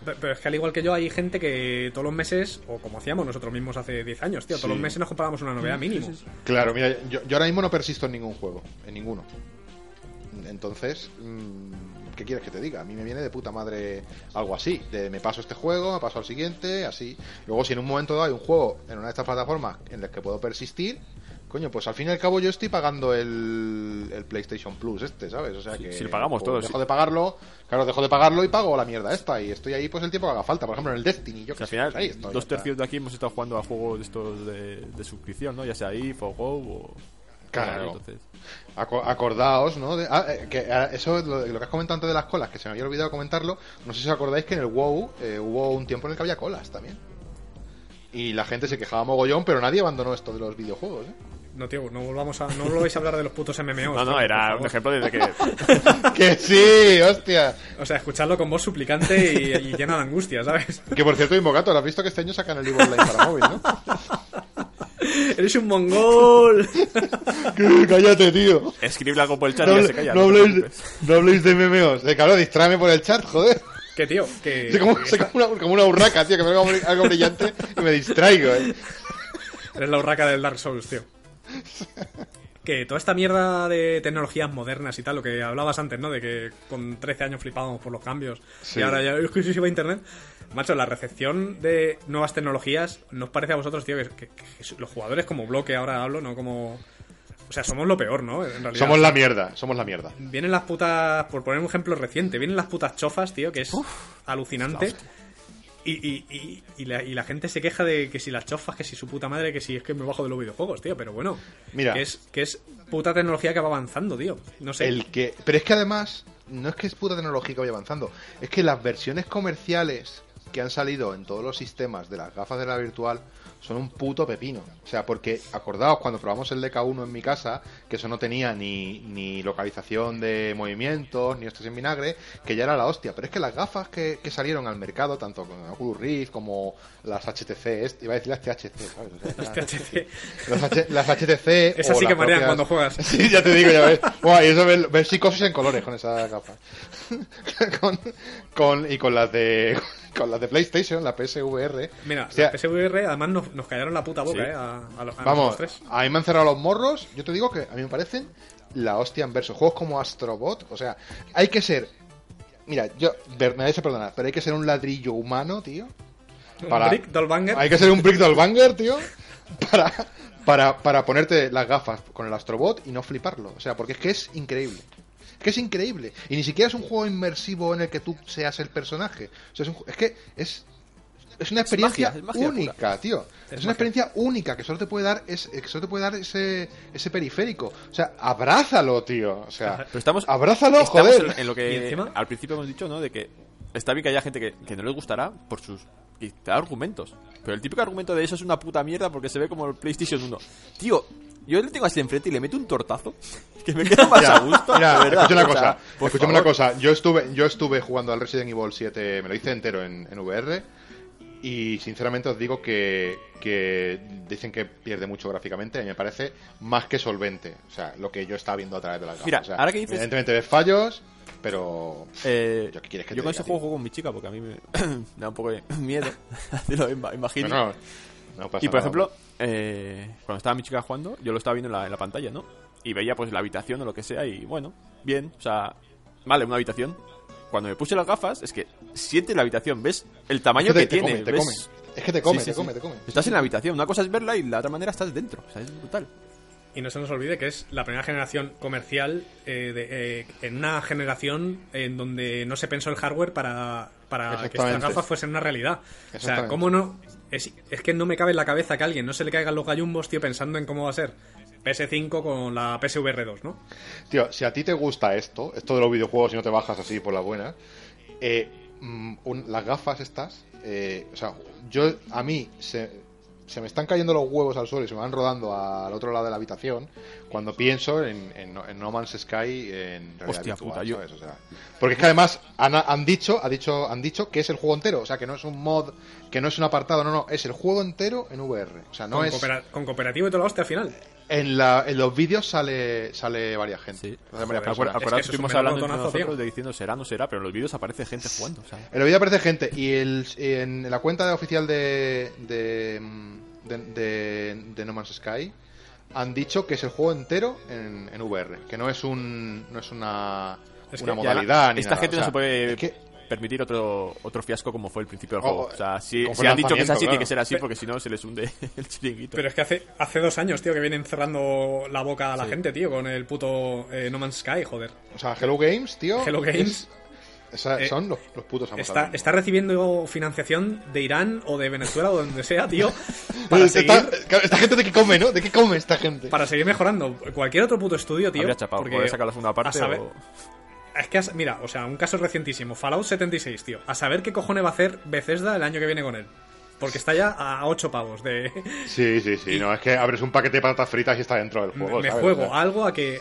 pe- pero es que al igual que yo hay gente que todos los meses o como hacíamos nosotros mismos hace 10 años tío todos Sí. los meses nos comprábamos una novedad mínimo Claro, mira, yo, yo ahora mismo no persisto en ningún juego, en ninguno. Entonces, mm, ¿qué quieres que te diga? A mí me viene de puta madre algo así, de me paso este juego, me paso al siguiente, así. Luego, si en un momento dado hay un juego en una de estas plataformas en el que puedo persistir, coño, pues al fin y al cabo yo estoy pagando el, el PlayStation Plus este, ¿sabes? O sea que... si lo pagamos pues, todos, Dejo de pagarlo, claro, dejo de pagarlo y pago la mierda esta, y estoy ahí pues el tiempo que haga falta. Por ejemplo, en el Destiny, yo que al final, ahí estoy, dos tercios de aquí hemos estado jugando a juegos de estos de, de suscripción, ¿no? Ya sea IF o Go o... Claro. Entonces, Aco- acordaos, ¿no? De- ah, eh, que, ah, eso, lo, lo que has comentado antes de las colas, que se me había olvidado comentarlo. No sé si os acordáis que en el WoW eh, hubo un tiempo en el que había colas también. Y la gente se quejaba mogollón, pero nadie abandonó esto de los videojuegos, ¿eh? no tío no volvamos a no volváis a hablar de los putos MMOs No, no, era un ejemplo desde que... ¡Que sí! ¡Hostia! o sea escucharlo con voz suplicante y, y llena de angustia sabes Que por cierto, Invocator, has visto que este año sacan el libro online para móvil, ¿no? eres un mongol Que Cállate, tío. Escribe algo por el chat No, y ya se calla. no habléis, no habléis de MMOs. Claro, distráeme por el chat, joder. que tío que Soy como, soy como una, como una urraca, tío, que me veo algo bri- algo brillante y me distraigo, ¿eh? Eres la urraca del Dark Souls, tío. Que toda esta mierda de tecnologías modernas y tal, lo que hablabas antes, ¿no? De que con 13 años flipábamos por los cambios Sí. y ahora ya es que se iba a internet. Macho, la recepción de nuevas tecnologías, ¿nos parece a vosotros, tío, que, que- que los jugadores como bloque ahora hablo, no como... O sea, somos lo peor, ¿no? En realidad. Somos la mierda, somos la mierda. Vienen las putas, por poner un ejemplo reciente, vienen las putas chofas, tío, que es alucinante. Y, y, y, y la, y la gente se queja de que si las chofas, que si su puta madre, que si es que me bajo de los videojuegos, tío. Pero bueno, Mira. que es, que es puta tecnología que va avanzando, tío. No sé. El que, pero es que además, no es que es puta tecnología que vaya avanzando, es que las versiones comerciales que han salido en todos los sistemas de las gafas de la virtual son un puto pepino. O sea, porque acordaos cuando probamos el DK1 en mi casa, que eso no tenía ni, ni localización de movimientos, ni hostias en vinagre, que ya era la hostia. Pero es que las gafas que, que salieron al mercado, tanto con Oculus Rift como las HTC, iba a decir las THC, ¿sabes? O sea, Las H- las HTC. Esas sí que marean propias- cuando juegas. Sí, ya te digo, ya ves. Buah, y eso ves, ves psicosis en colores con esas gafas. con, con- y con las de con las de PlayStation, la PSVR. Mira, O sea, la PSVR además nos, nos callaron la puta boca, Sí. eh, a, a los, a vamos, tres. a mí me han cerrado los morros. Yo te digo que a mí me parecen la hostia en verso. Juegos como Astrobot, o sea, hay que ser. Mira, yo, ver- me vais a perdonar, pero hay que ser un ladrillo humano, tío. Un para- Brick Dollbanger. Hay que ser un Brick Banger, tío, para, para, para ponerte las gafas con el Astrobot y no fliparlo. O sea, porque es que es increíble. Que es increíble. Y ni siquiera es un juego inmersivo en el que tú seas el personaje. O sea, es, un ju- es que es, es una experiencia magia, es magia única, tío. Es, una experiencia única que solo te puede dar, es, que solo te puede dar ese, ese periférico. O sea, abrázalo, tío. O sea, Pero estamos, abrázalo, estamos joder. en, en lo ¿Y que encima? al principio hemos dicho, ¿no? De que está bien que haya gente que, que no les gustará por sus... Y te da argumentos. Pero el típico argumento de eso es una puta mierda porque se ve como el PlayStation 1. Tío, yo le tengo así enfrente y le meto un tortazo que me queda más a gusto. mira, de verdad. escucha una sea, cosa. por Escúchame favor. una cosa. Yo estuve, yo estuve jugando al Resident Evil 7, me lo hice entero en, en VR. Y sinceramente os digo que, que dicen que pierde mucho gráficamente. A mí me parece más que solvente. O sea, lo que yo estaba viendo a través de las gafas. Mira, O sea, ahora que dices- Evidentemente ves fallos, pero. Eh, ¿Yo qué quieres que yo te con diga, ese juego tío? juego con mi chica porque a mí me, me da un poco de miedo. Imagino. No, no, no pasa y por nada. ejemplo, eh, cuando estaba mi chica jugando, yo lo estaba viendo en la, en la pantalla, ¿no? Y veía pues la habitación o lo que sea y bueno, bien, o sea, vale, una habitación. Cuando me puse las gafas, es que siente la habitación, ¿ves? El tamaño Es que que, te- te tiene, come, te ¿ves? come. Es que te come, Sí, sí, te sí. come, te come. Estás en la habitación, una cosa es verla y la otra manera estás dentro, o sea, es brutal. Y no se nos olvide que es la primera generación comercial eh, de- eh, en una generación en donde no se pensó el hardware para, para que estas gafas fuesen una realidad. O sea. ¿cómo no? Es, es que no me cabe en la cabeza que a alguien no se le caigan los gallumbos, tío, pensando en cómo va a ser PS5 con la PSVR 2, ¿no? Tío, si a ti te gusta esto, esto de los videojuegos y no te bajas así por la buena, eh, mm, un- las gafas estas, o sea, yo a mí se, se me están cayendo los huevos al suelo y se me van rodando al otro lado de la habitación cuando pienso en, en No- en No Man's Sky en realidad Hostia virtual, puta, yo- ¿sabes? O sea, porque es que además han, han dicho, ha dicho, han dicho que es el juego entero, o sea, que no es un mod, que no es un apartado, no, no, es el juego entero en VR, o sea, no con, es coopera- con cooperativo y toda la hostia al final. En, la, en los vídeos sale sale varias gente, Sí. sale varias estuvimos hablando tío. nosotros de diciendo será, no será, pero en los vídeos aparece gente jugando. En el vídeo aparece gente y el, en la cuenta oficial de, de, de, de- de No Man's Sky han dicho que es el juego entero en, en VR, que no es un no es una, Es una que- modalidad ni Esta nada. gente O no se puede es que- permitir otro otro fiasco como fue el principio del Oh, juego. O sea, si, como si han dicho que es así, tiene que ser así porque si no se les hunde el chiringuito. Pero es que hace, hace dos años, tío, que vienen cerrando la boca a la Sí. gente, tío, con el puto eh, No Man's Sky, joder. o sea, Hello Games, tío. Hello Games. es- esa- Eh, son los, los putos amos Está, está recibiendo financiación de Irán o de Venezuela o donde sea, tío, para Esta- seguir, esta gente de qué come, ¿no? ¿De qué come esta gente? para seguir mejorando. Cualquier otro puto estudio, tío. Habría chapado, porque sacar la segunda parte a saber- o... Es que, has- mira, o sea, un caso recientísimo, Fallout 76, tío. A saber qué cojones va a hacer Bethesda el año que viene con él. Porque está ya a 8 pavos de... Sí, sí, sí. No, es que abres un paquete de patatas fritas y está dentro del juego. me ¿sabes? juego O sea, algo a que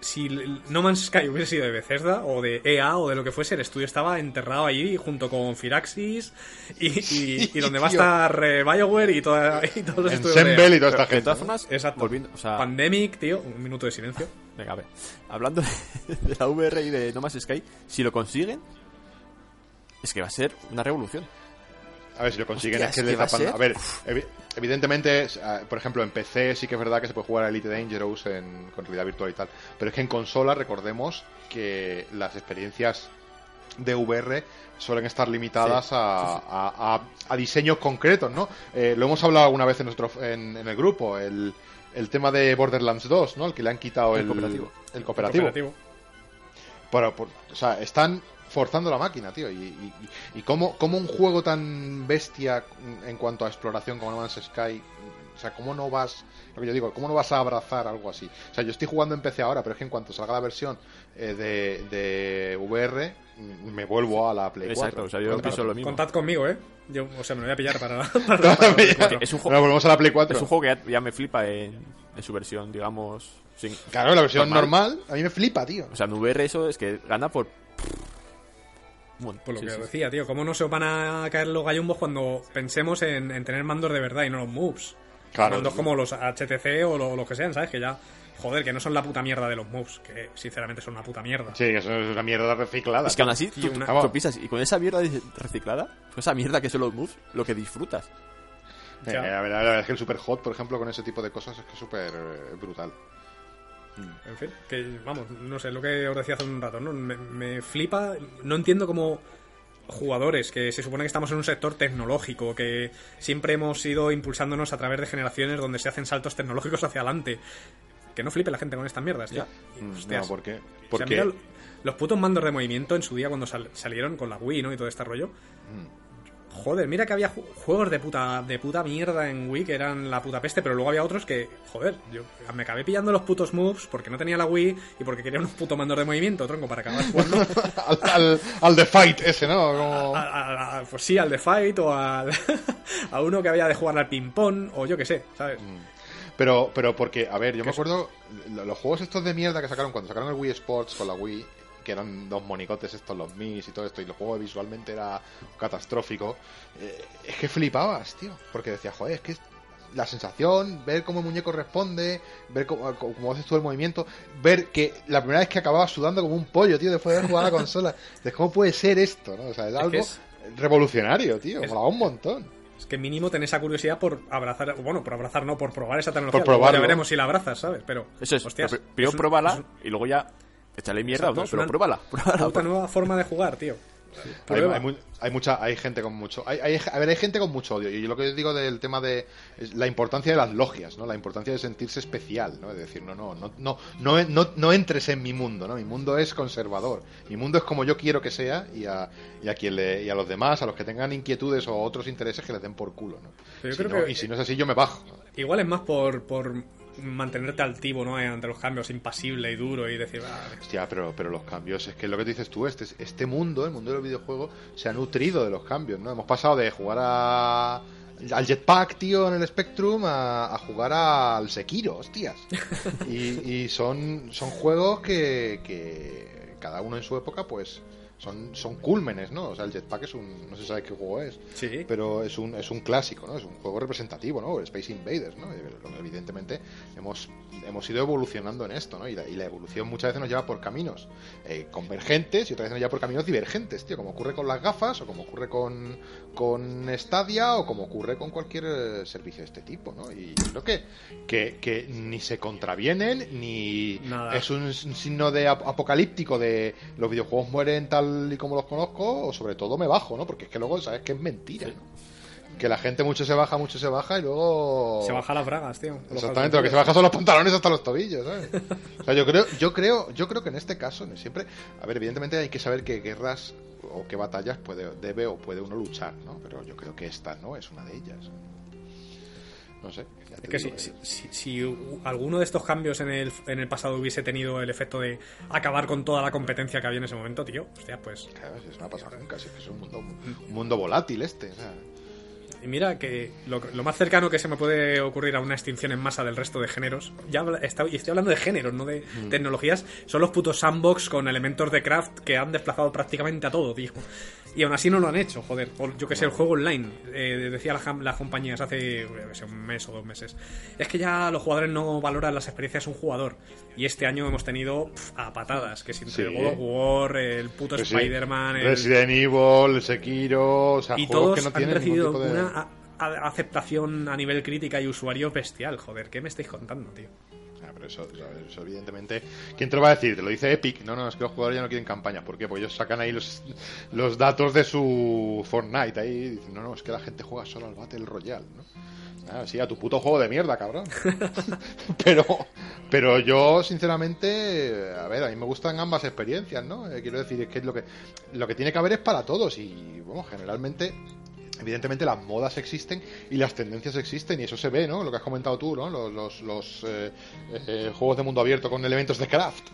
si No Man's Sky hubiese sido de Bethesda o de EA o de lo que fuese, el estudio estaba enterrado ahí junto con Firaxis y, y- y donde va a estar eh, BioWare y, toda, y todos los estudios de EA. y toda esta Pero, de gente. todas Exacto. volviendo, o sea, Pandemic, tío, un minuto de silencio. Venga, a ver. Hablando de, de la VR y de No Man's Sky, si lo consiguen, es que va a ser una revolución. A ver si lo consiguen. Hostia, es que es le que va a tapan- ser- A ver, evi- evidentemente, ah, por ejemplo, en PC sí que es verdad que se puede jugar a Elite Dangerous en, con realidad virtual y tal. Pero es que en consola recordemos que las experiencias de VR suelen estar limitadas a, a- a- a diseños concretos, ¿no? Eh, lo hemos hablado alguna vez en, nuestro, en, en el grupo, el, el tema de Borderlands 2, ¿no? El que le han quitado El el, cooperativo. el cooperativo. Cooperativo. Pero, por- o sea, están forzando la máquina, tío. Y, y, y cómo, cómo un juego tan bestia en cuanto a exploración como No Man's Sky, o sea, cómo no vas, lo que yo digo, cómo no vas a abrazar algo así. O sea, yo estoy jugando en PC ahora, pero es que en cuanto salga la versión eh, de, de VR, me vuelvo a la Play 4. Exacto, o sea, yo pienso lo mismo. Contad conmigo, ¿eh. Yo, o sea, me lo voy a pillar para, para, para la Play 4. Es un juego, volvemos a la Play 4. es un juego que ya, ya me flipa en, en su versión, digamos, sin, Claro, la versión Normal. normal, a mí me flipa, tío. O sea, en VR eso es que gana por... Bueno, Por lo sí, que sí. decía, tío, ¿cómo no se van a caer los gallumbos cuando pensemos en, en tener mandos de verdad y no los moves? Claro. Mandos como los HTC o lo, lo que sean, ¿sabes? Que ya, joder, que no son la puta mierda de los moves, que sinceramente son una puta mierda. Sí, eso es una mierda reciclada. Es que aún así, tú, una- tú piensas, y con esa mierda reciclada, con esa mierda que son los moves, lo que disfrutas. Eh, la, verdad, la verdad es que el Super Hot, por ejemplo, con ese tipo de cosas es que es súper eh, brutal. En fin, que vamos, no sé, lo que os decía hace un rato, ¿no? Me, me flipa, no entiendo cómo jugadores, que se supone que estamos en un sector tecnológico, que siempre hemos ido impulsándonos a través de generaciones donde se hacen saltos tecnológicos hacia adelante. Que no flipe la gente con estas mierdas, tío. Mm, hostias, No, ¿por qué? o sea, Porque mira los putos mandos de movimiento en su día cuando sal- salieron con la Wii, ¿no? Y todo este rollo. Joder, mira que había ju- juegos de puta, de puta mierda en Wii que eran la puta peste, pero luego había otros que, joder, yo me acabé pillando los putos moves porque no tenía la Wii y porque quería unos putos mandos de movimiento, tronco, para acabar jugando. al, al, al The Fight ese, ¿no? Como- a- a- a- pues sí, al de Fight o al, a uno que había de jugar al ping-pong o yo qué sé, ¿sabes? Pero, pero porque, a ver, yo me acuerdo lo- los juegos estos de mierda que sacaron cuando sacaron el Wii Sports con la Wii, que eran dos monicotes estos, los Mis y todo esto, y el juego visualmente era catastrófico, eh, es que flipabas, tío, porque decía, joder, es que la sensación, ver cómo el muñeco responde, ver cómo, cómo haces tú el movimiento, ver que la primera vez que acababa sudando como un pollo, tío, después de haber jugado a la consola, de cómo puede ser esto, ¿no? O sea, es, algo que es- revolucionario, tío, es- molaba un montón. Es que mínimo tenés esa curiosidad por abrazar, bueno, por abrazar, no, por probar esa tecnología. Por. Ya veremos si la abrazas, ¿sabes? Pero, Eso es. hostias, primero es un- pruébala es un- y luego ya échale mierda, Exacto, ¿no? Pero una- pruébala. pruébala. Otra nueva forma de jugar, tío. Hay, hay hay mucha hay gente con mucho hay, hay- a ver hay gente con mucho odio. Y lo que digo del tema de la importancia de las logias no la importancia de sentirse especial no es decir no no no no no, no, no entres en mi mundo no mi mundo es conservador. Mi mundo es como yo quiero que sea y a, y a quien le, y a los demás a los que tengan inquietudes o otros intereses que les den por culo no Pero yo Si creo no- que- y si no es así yo me bajo Igual es más por, por mantenerte altivo, ¿no? Ante los cambios, impasible y duro y decir, ah, Hostia, pero, pero los cambios, es que lo que dices tú, este, este mundo, el mundo del videojuego, se ha nutrido de los cambios, ¿no? Hemos pasado de jugar a, al Jetpack, tío, en el Spectrum, a, a jugar al Sekiro, hostias. Y, y son, son juegos que, que cada uno en su época, pues, son, son cúlmenes, ¿no? O sea, el Jetpack es un, no se sabe qué juego es, sí. pero es un, es un clásico, ¿no? Es un juego representativo, ¿no? El Space Invaders, ¿no? Evidentemente hemos, hemos ido evolucionando en esto, ¿no? Y la, y la evolución muchas veces nos lleva por caminos eh, convergentes y otras veces nos lleva por caminos divergentes, tío, como ocurre con las gafas o como ocurre con, con Stadia o como ocurre con cualquier eh, servicio de este tipo, ¿no? Y yo creo que, que, que ni se contravienen ni Nada. es un signo de ap- apocalíptico de los videojuegos mueren tal y como los conozco o sobre todo me bajo, ¿no? Porque es que luego sabes que es mentira, ¿no? Que la gente mucho se baja, mucho se baja y luego Se baja las bragas, tío. Exactamente, lo que se baja son los pantalones hasta los tobillos, ¿sabes? O sea, yo creo, yo creo, yo creo que en este caso, siempre, a ver, evidentemente hay que saber qué guerras o qué batallas puede, debe o puede uno luchar, ¿no? Pero yo creo que esta no es una de ellas. No sé. Es que si, digo, si, eh, si- si u- alguno de estos cambios en el, en el pasado hubiese tenido el efecto de acabar con toda la competencia que había en ese momento, tío, hostia, pues. claro, si eso no ha pasado nunca, si es es un mundo, un mundo volátil este, o sea, Y mira que lo, lo más cercano que se me puede ocurrir a una extinción en masa del resto de géneros, ya está- y estoy hablando de géneros, no de tecnologías, son los putos sandbox con elementos de craft que han desplazado prácticamente a todo, tío. Y aún así no lo han hecho, joder. O yo que sé, el juego online, eh, decía las, compañías hace sé, un mes o dos meses. Es que ya los jugadores no valoran las experiencias de un jugador. Y este año hemos tenido pf, a patadas, que si Sí. el God of War, el puto Resi- Spider-Man, el- Resident Evil, Sekiro, o sea, y todos que no han tienen recibido de... una a- a- aceptación a nivel crítica y usuario bestial. Joder, ¿qué me estáis contando, tío? Pero eso, eso- eso evidentemente. ¿Quién te lo va a decir? Te lo dice Epic. No, no, es que los jugadores ya no quieren campañas. ¿Por qué? Porque ellos sacan ahí los, los datos de su Fortnite. Ahí y dicen, no, no, es que la gente juega solo al Battle Royale, ¿no? Ah, sí, a tu puto juego de mierda, cabrón. pero, pero yo, sinceramente, a ver, a mí me gustan ambas experiencias, ¿no? Eh, quiero decir, es que lo que, lo que tiene que haber es para todos. Y, bueno, generalmente Evidentemente las modas existen y las tendencias existen y eso se ve, ¿no? Lo que has comentado tú, ¿no? Los, los, los, eh, eh, juegos de mundo abierto con elementos de craft.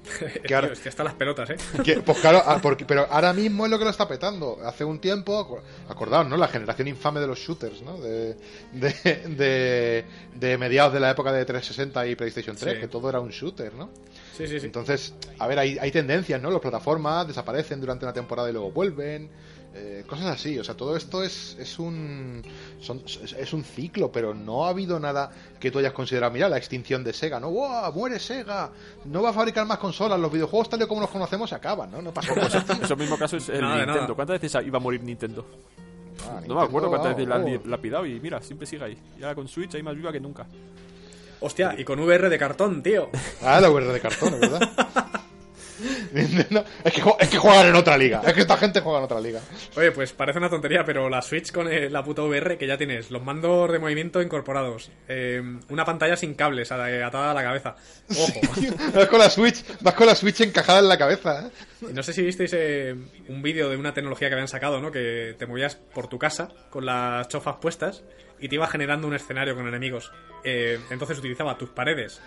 Tío, ahora- es que están las pelotas, ¿eh? Que, pues claro, ah, porque- pero ahora mismo es lo que lo está petando. Hace un tiempo, acordaos, ¿no? La generación infame de los shooters, ¿no? De, de, de, de mediados de la época de 360 y PlayStation 3, Sí. que todo era un shooter, ¿no? Sí, sí, sí. Entonces, a ver, hay, hay tendencias, ¿no? Las plataformas desaparecen durante una temporada y luego vuelven. Eh, cosas así, o sea, todo esto es, es un son- es, es un ciclo, pero no ha habido nada que tú hayas considerado, mira, la extinción de Sega, ¿no? ¡Wow! ¡Muere Sega! No va a fabricar más consolas, los videojuegos tal y como los conocemos se acaban, ¿no? No pasa nada. Eso mismo caso es el Nada Nintendo. nada. ¿Cuántas veces iba a morir Nintendo? Ah, No me acuerdo cuántas veces la han di- lapidado y mira, siempre sigue ahí. Y ahora con Switch hay más viva que nunca. Hostia, y con VR de cartón, tío. Ah, la VR de cartón, ¿verdad? Nintendo- es, que, es que juegan en otra liga. Es que esta gente juega en otra liga. Oye, pues parece una tontería, pero la Switch con eh, la puta VR que ya tienes, los mandos de movimiento incorporados, eh, una pantalla sin cables a- atada a la cabeza. Ojo. Vas con la Switch, vas con la Switch encajada en la cabeza, ¿eh? No sé si visteis eh, un vídeo de una tecnología que habían sacado, ¿no? Que te movías por tu casa con las chofas puestas y te iba generando un escenario con enemigos. Eh, entonces utilizaba tus paredes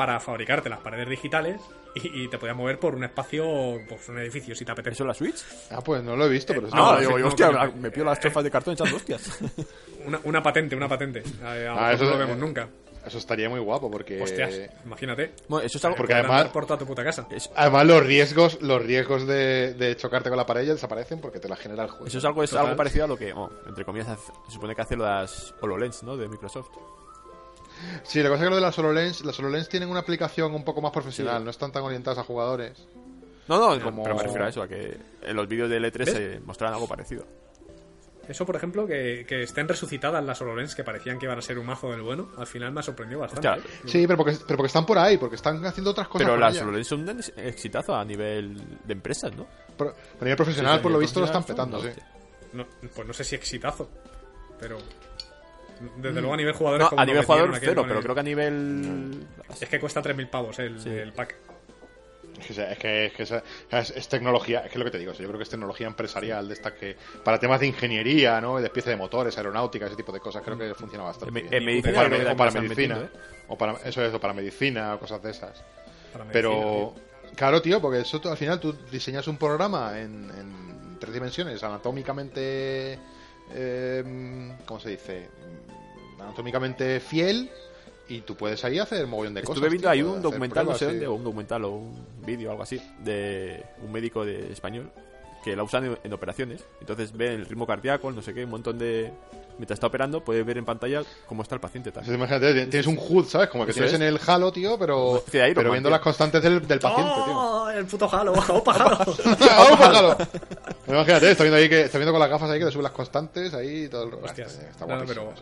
para fabricarte las paredes digitales y, y te podías mover por un espacio, pues un edificio, si te apetece. ¿Eso es la Switch? Ah, pues no lo he visto, pero sí. no, Ah, digo, no, hostia, coño. me pido las chofas de cartón echando hostias. Una, una patente, una patente. A, a Ah, eso no lo vemos nunca. Eso estaría muy guapo porque. Hostias, imagínate. Bueno, eso es algo... Porque además- por toda tu puta casa. es- Además, los riesgos, los riesgos de, de chocarte con la pared ya desaparecen porque te la genera el juego. Eso es algo, es Total. algo parecido a lo que, bueno, entre comillas, se supone que hace las HoloLens, ¿no? De Microsoft. Sí, la cosa es que lo de las HoloLens, las HoloLens tienen una aplicación un poco más profesional, no están tan orientadas a jugadores. No, no, Como- pero me refiero a eso, a que en los vídeos de L3 ¿Ves? se mostraban algo parecido. Eso, por ejemplo, que, que estén resucitadas las HoloLens que parecían que iban a ser un mazo del bueno, al final me ha sorprendido bastante. Hostia. Sí, pero porque, pero porque están por ahí, porque están haciendo otras cosas. pero las ella. HoloLens son un ex- exitazo a nivel de empresas, ¿no? Pero a nivel profesional, Sí, por lo visto, lo están petando, sí. No, pues no sé si exitazo, pero... Desde luego a nivel jugadores... No, como a nivel jugador cero, pero el- creo que a nivel... Es que cuesta 3.000 pavos el, Sí. el pack. Es que, es, que, es, que esa- es, es tecnología, es que lo que te digo, o sea, yo creo que es tecnología empresarial de esta que para temas de ingeniería, ¿no? De pieza de motores, aeronáutica, ese tipo de cosas, creo que funciona bastante En- bien. en medicina o para, o medicina, metiendo, o para eso es, o para medicina, o cosas de esas. para medicina, Pero tío. claro, tío, porque eso al final tú diseñas un programa en, en tres dimensiones, anatómicamente, eh, ¿cómo se dice? Anatómicamente fiel y tú puedes ahí hacer mogollón de cosas. Estuve viendo tío, ahí puedes un documental, no sé pruebas dónde, o un documental o un vídeo o algo así, de un médico de español que la usan en, en operaciones. Entonces ve el ritmo cardíaco, no sé qué, un montón de... Mientras está operando, puede ver en pantalla cómo está el paciente. Tal. Entonces, imagínate, tienes un HUD, ¿sabes? Como que Eso tienes es. en el Halo, tío, pero, Iron pero Man, viendo tío. las constantes del, del paciente, tío. ¡Oh, el puto Halo! ¡Opa, Halo! ¡Vamos, Halo! Imagínate, está viendo ahí que está viendo con las gafas ahí que te suben las constantes ahí y todo el rollo. Hostias, Está- está no, pero...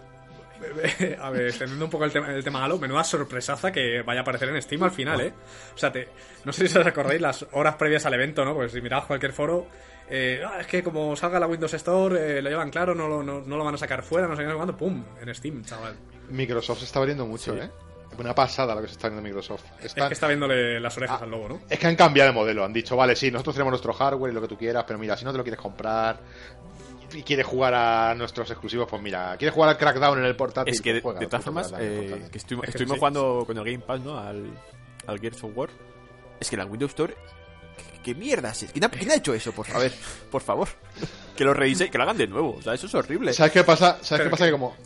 A ver, extendiendo un poco el tema, el tema Halo, menuda sorpresaza que vaya a aparecer en Steam al final, ¿eh? O sea, te, no sé si os acordáis las horas previas al evento, ¿no? Pues si mirabas cualquier foro, eh, "Ah, es que como salga la Windows Store, eh, lo llevan claro, no lo, no, no lo van a sacar fuera, no sé qué, cuándo, ¡pum! En Steam, chaval. Microsoft se está abriendo mucho, ¿eh? Una pasada lo que se está viendo Microsoft. Es que está viéndole las Ah. orejas al lobo, ¿no? Es que han cambiado de modelo. Han dicho, vale, sí, nosotros tenemos nuestro hardware y lo que tú quieras, pero mira, si no te lo quieres comprar y quieres jugar a nuestros exclusivos, pues mira, quieres jugar al Crackdown en el portátil. Es que, de, pues juega de todas puto formas, eh, que estuvimos, Es que estuvimos sí. jugando con el Game Pass, ¿no? Al, al Gears of War. Es que la Windows Store... ¿Qué, qué mierda es? ¿Quién ha, quién ha hecho eso? Por favor, por favor. Que lo rediseñen, que lo hagan de nuevo. O sea, eso es horrible. ¿Sabes qué pasa? ¿Sabes Pero qué pasa? Que como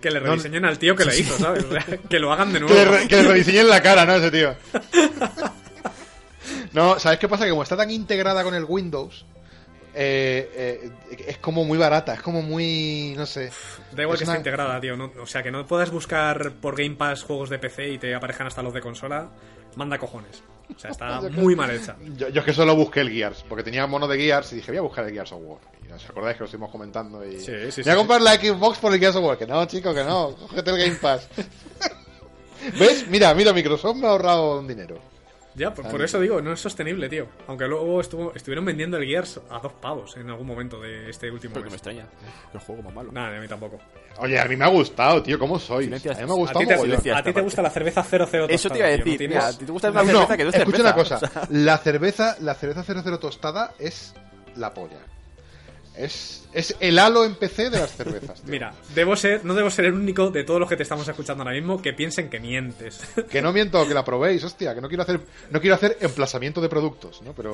Que le rediseñen al tío que le hizo, ¿sabes? O sea, que lo hagan de nuevo. que le, re- que le rediseñen la cara, ¿no? Ese tío. No, ¿sabes qué pasa? Que como está tan integrada con el Windows, eh, eh, es como muy barata, es como muy, no sé. Da igual Es que una- esté integrada, tío. no- o sea, que no puedas buscar por Game Pass juegos de PC y te aparezcan hasta los de consola. Manda cojones. O sea, está muy mal hecha. Yo, yo es que solo busqué el Gears, porque tenía mono de Gears y dije, voy a buscar el Gears of War. Y os acordáis que lo estuvimos comentando y... Sí, sí, voy sí, a comprar la Xbox por el Gears of War. Que no, chico, que no. Cógete el Game Pass. ¿Ves? Mira, mira, Microsoft me ha ahorrado un dinero. Ya, por, por eso digo, no es sostenible, tío. Aunque luego estuvo, estuvieron vendiendo el Gears a dos pavos en algún momento de este último Pero que me mes. extraña. El juego más malo. Nada, a mí tampoco. Oye, a mí me ha gustado, tío. ¿Cómo sois? Silencias. A mí me ha A gustado ti te, silencia a ti te gusta la cerveza 00 Eso te iba a tostada, tío, decir. ¿no tienes- Mira, a ti te gusta No, una cerveza que no es escucha cerveza. una cosa. O sea, La cerveza, la cerveza 00 tostada es la polla. Es, es el halo en PC de las cervezas. tío. Mira, debo ser, no debo ser el único de todos los que te estamos escuchando ahora mismo que piensen que mientes. Que no miento, que la probéis, hostia, que no quiero hacer, no quiero hacer emplazamiento de productos, ¿no? Pero,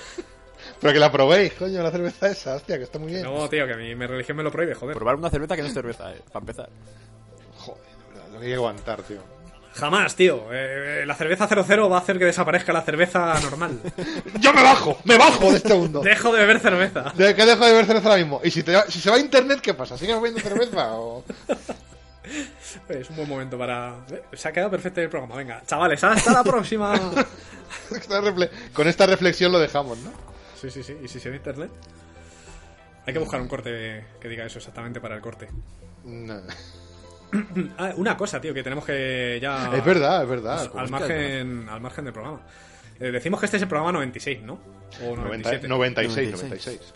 pero que la probéis, coño, la cerveza esa, hostia, que está muy bien. no, tío, que a mí mi religión me lo prohíbe, joder. probar una cerveza que no es cerveza, eh, para empezar. Joder, verdad, lo que hay que aguantar, tío. Jamás, tío. Eh, la cerveza 00 va a hacer que desaparezca la cerveza normal. Yo me bajo, me bajo de este mundo. Dejo de beber cerveza. ¿De qué dejo de beber cerveza ahora mismo? Y si, te va- si se va a internet, ¿qué pasa? ¿Sigues bebiendo cerveza o...? Es un buen momento para... eh, Se ha quedado perfecto el programa. Venga, chavales, hasta la próxima. Con esta reflexión lo dejamos, ¿no? Sí, sí, sí. ¿Y si se ve internet? Hay que buscar un corte que diga eso exactamente para el corte. No. Ah, una cosa, tío, que tenemos que ya... Es verdad, es verdad. Al margen, al margen del programa. Eh, decimos que este es el programa 96, ¿no? O 90 97. 96, 96. 96.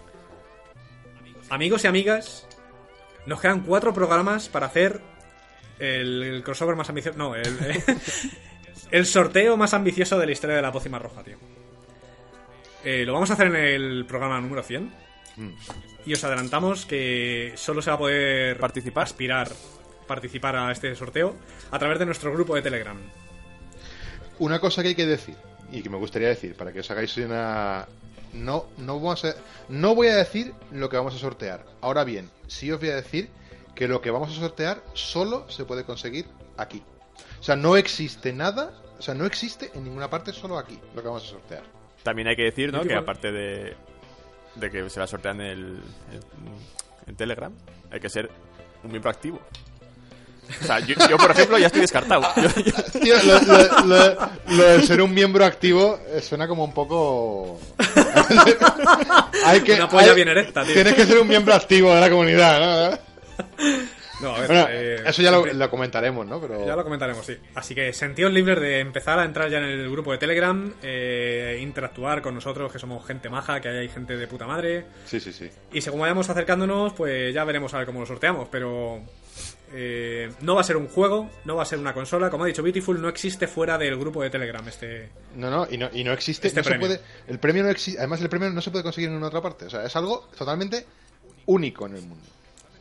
Amigos y amigas, nos quedan cuatro programas para hacer el, el crossover más ambicioso. No, el, el sorteo más ambicioso de la historia de la pócima roja, tío. Eh, lo vamos a hacer en el programa número 100. Y os adelantamos que solo se va a poder Participar. aspirar, participar a este sorteo a través de nuestro grupo de Telegram. Una cosa que hay que decir, y que me gustaría decir, para que os hagáis una... No, no, vamos a... no voy a decir lo que vamos a sortear. Ahora bien, sí os voy a decir que lo que vamos a sortear solo se puede conseguir aquí. O sea, no existe nada, o sea, no existe en ninguna parte, solo aquí, lo que vamos a sortear. También hay que decir, ¿no? Que aparte de, de que se va a sortear en el en, en Telegram, hay que ser un miembro activo. O sea, yo, yo, por ejemplo, ya estoy descartado. Yo- yo- Tío, lo, lo- lo- lo de ser un miembro activo eh, suena como un poco. hay que, Una polla hay- bien erecta, tío. Tienes que ser un miembro activo de la comunidad, ¿no? No, a ver, Bueno, eh, eso ya lo, comentaremos, ¿no? Pero Ya lo comentaremos, sí. Así que sentidos libres de empezar a entrar ya en el grupo de Telegram, eh, interactuar con nosotros, que somos gente maja, que hay gente de puta madre. sí, sí, sí. Y según vayamos acercándonos, pues ya veremos a ver cómo lo sorteamos. Pero eh, no va a ser un juego, no va a ser una consola. Como ha dicho Beautiful, no existe fuera del grupo de Telegram este. No, no, y no, y no existe. Este no se premio. puede, el premio no existe. Además, el premio no se puede conseguir en ninguna otra parte. O sea, es algo totalmente único en el mundo.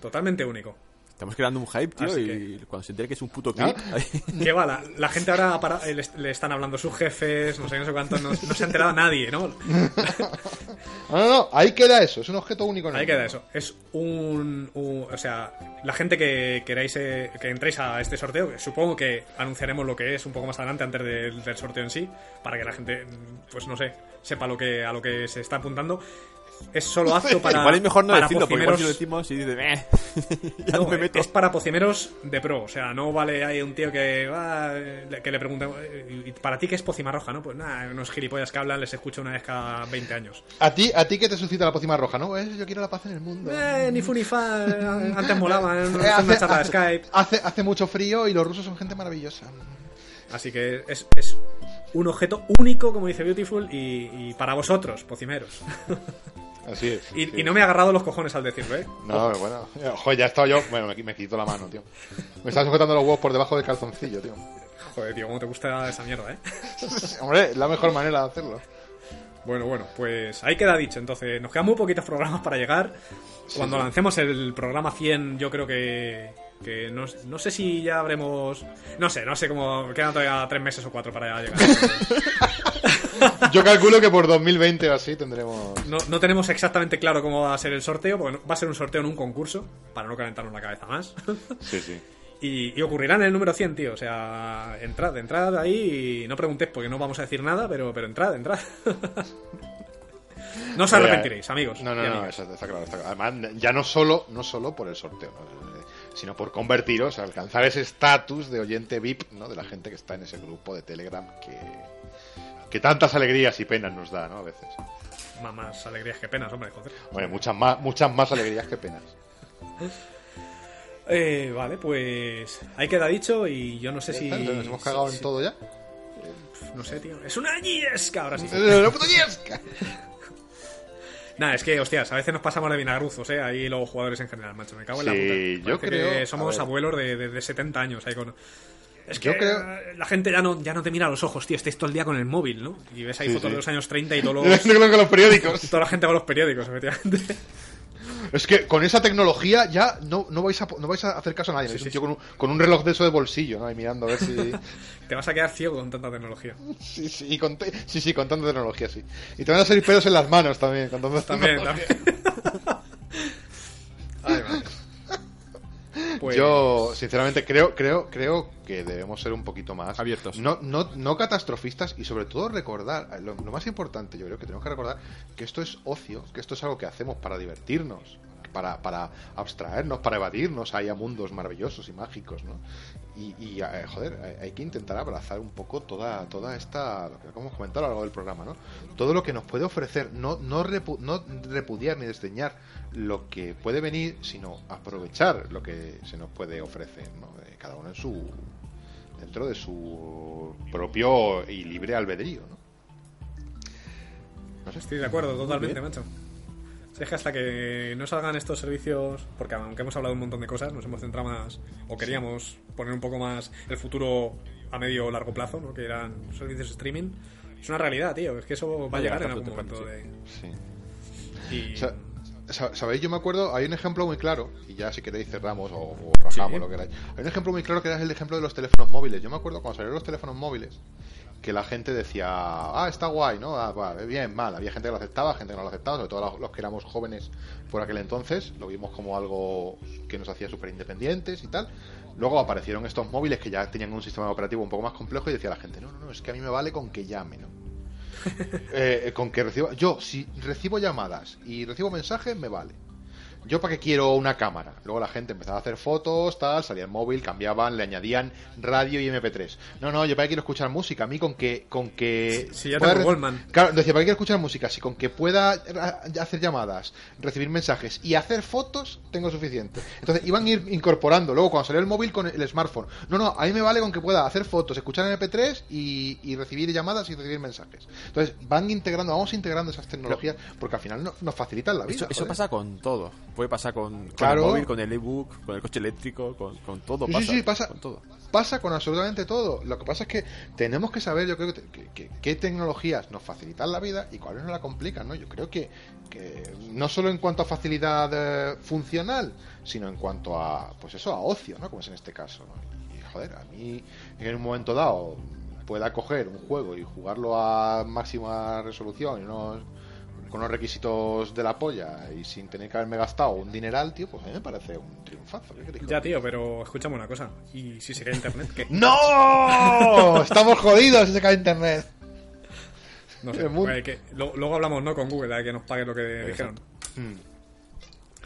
Totalmente único. Estamos creando un hype, tío, Así y cuando se entere que es un puto clip... ahí- Que va, la, la gente ahora para- eh, le, le están hablando sus jefes, no sé, no sé cuánto, no, no se ha enterado nadie, ¿no? No, no, no, ahí queda eso. Es un objeto único en el Ahí queda mundo. eso. Es un, un- O sea, la gente que queráis eh, que entréis a este sorteo, que supongo que anunciaremos lo que es un poco más adelante antes del, del sorteo en sí, para que la gente, pues no sé, sepa lo que a lo que se está apuntando. Es solo apto para. igual es mejor no para decirlo, porque igual si lo pocimeros- decimos y dice, "Meh", ya no, no me meto. es para pocimeros de pro, o sea, no vale hay un tío que va, que le pregunta, ¿y para ti qué es pocima roja? No, pues nada, unos gilipollas que hablan les escucho una vez cada 20 años. A ti, a ti que te suscita la pócima roja, ¿no? Eh, yo quiero la paz en el mundo. Eh, ni fu ni fa, eh, antes molaba, eh, Eh, hacer una charla de Skype. hace, hace mucho frío y los rusos son gente maravillosa. Así que es, es un objeto único, como dice Beautiful, y, y para vosotros, pocimeros. Así es. y, sí. y no me he agarrado los cojones al decirlo, ¿eh? No, bueno. Joder, ya he estado yo. Bueno, me, me quito la mano, tío. Me estaba sujetando los huevos por debajo del calzoncillo, tío. Joder, tío, cómo te gusta esa mierda, ¿eh? Hombre, es la mejor manera de hacerlo. Bueno, bueno, pues ahí queda dicho. Entonces, nos quedan muy poquitos programas para llegar. Cuando lancemos el programa 100, yo creo que. que no, no sé si ya habremos. No sé, no sé cómo. Quedan todavía tres meses o cuatro para llegar. Yo calculo que por 2020 o así tendremos. No, no tenemos exactamente claro cómo va a ser el sorteo, porque va a ser un sorteo en un concurso, para no calentarnos la cabeza más. Sí, sí. Y, y ocurrirá en el número 100, tío. O sea, entrad, entrad ahí y no preguntéis porque no vamos a decir nada, pero, pero entrad, entrad. no os arrepentiréis, amigos. No, no, no, eso está claro, está claro. Además, ya no solo, no solo por el sorteo, ¿no? Eh, sino por convertiros, alcanzar ese estatus de oyente VIP, ¿no? De la gente que está en ese grupo de Telegram que, que tantas alegrías y penas nos da, ¿no? A veces. Más, más alegrías que penas, hombre, joder. Bueno, muchas más, muchas más alegrías que penas. Eh, vale, pues ahí queda dicho y yo no sé si... ¿Nos hemos cagado en todo ya? No sé, tío. Es una yesca, ahora sí. ¡La puta yesca! Nada, es que, hostias, a veces nos pasamos de vinagruzos, ¿eh? Ahí los jugadores en general, macho. Me cago en la Sí, puta. yo Parece creo- que somos abuelos de, de, de 70 años ahí con... Es que creo- la gente ya no, ya no te mira a los ojos, tío. Estáis todo el día con el móvil, ¿no? Y ves ahí Sí, fotos sí. de los años 30 y todos los, que los periódicos. toda la gente con los periódicos, efectivamente. Es que con esa tecnología ya no, no, vais, a, no vais a hacer caso a nadie. Sí, un sí, con un, con un reloj de eso de bolsillo, ¿no? Ahí mirando a ver si... te vas a quedar ciego con tanta tecnología. Sí, sí, y con te- sí, sí, con tanta tecnología, sí. Y te van a salir pelos en las manos también, con tanta También, también. Ay. Pues- Yo, sinceramente, creo, creo, creo que debemos ser un poquito más Abiertos. No, no, no catastrofistas y sobre todo recordar, lo, lo más importante, yo creo que tenemos que recordar que esto es ocio, que esto es algo que hacemos para divertirnos, para, para abstraernos, para evadirnos ahí a mundos maravillosos y mágicos, ¿no? Y, y, eh, joder, hay- que intentar abrazar un poco toda, toda esta, lo que hemos comentado a lo largo del programa, ¿no? Todo lo que nos puede ofrecer, no, no, repu- no repudiar ni desdeñar lo que puede venir, sino aprovechar lo que se nos puede ofrecer, ¿no? Eh, cada uno en su dentro de su propio y libre albedrío, ¿no? Estoy de acuerdo, totalmente, macho. Es que hasta que no salgan estos servicios, porque aunque hemos hablado un montón de cosas, nos hemos centrado más, o queríamos poner un poco más el futuro a medio o largo plazo, ¿no? que eran servicios de streaming. Es una realidad, tío, es que eso va a llegar en algún momento. De... Y... Sa- sa- ¿Sabéis? Yo me acuerdo, hay un ejemplo muy claro, y ya si queréis cerramos o, o rajamos Sí. lo que queráis. Hay un ejemplo muy claro que era el ejemplo de los teléfonos móviles. Yo me acuerdo cuando salieron los teléfonos móviles que la gente decía, ah, está guay, ¿no? Ah, vale, bien, mal. Había gente que lo aceptaba, gente que no lo aceptaba, sobre todo los que éramos jóvenes por aquel entonces, lo vimos como algo que nos hacía súper independientes y tal. Luego aparecieron estos móviles que ya tenían un sistema operativo un poco más complejo y decía la gente, no, no, no, es que a mí me vale con que llame, ¿no? Eh, con que reciba, yo si recibo llamadas y recibo mensajes me vale. Yo para qué quiero una cámara. Luego la gente empezaba a hacer fotos, tal, salía el móvil, cambiaban, le añadían radio y MP3. No, no, yo para qué quiero escuchar música. A mí con que con que Sí, ya pueda Goldman. Claro, decía, ¿para qué quiero escuchar música? Si con que pueda hacer llamadas, recibir mensajes y hacer fotos, tengo suficiente. Entonces iban a ir incorporando. Luego, cuando salió el móvil con el smartphone, no, no, a mí me vale con que pueda hacer fotos, escuchar MP3 y, y recibir llamadas y recibir mensajes. Entonces, van integrando, vamos integrando esas tecnologías porque al final no- nos facilitan la vida. Eso, eso pasa con todo. Puede pasar con, con Claro. el móvil, con el ebook, con el coche eléctrico, con, con todo. Sí, pasa, sí, sí, pasa, con todo. pasa con absolutamente todo. Lo que pasa es que tenemos que saber, yo creo, que, que- que- qué tecnologías nos facilitan la vida y cuáles nos la complican, ¿no? Yo creo que, que no solo en cuanto a facilidad eh, funcional, sino en cuanto a, pues eso, a ocio, ¿no? Como es en este caso, ¿no? Y, joder, a mí en un momento dado pueda coger un juego y jugarlo a máxima resolución y unos con unos requisitos de la polla y sin tener que haberme gastado un dineral, tío, pues a mí me parece un triunfazo. ¿qué Ya, tío, pero escúchame una cosa. ¿Y si se cae internet? ¿Qué? ¡No! Estamos jodidos si se cae internet. No sé. Eh, que lo- luego hablamos, ¿no? Con Google, a que nos pague lo que dijeron.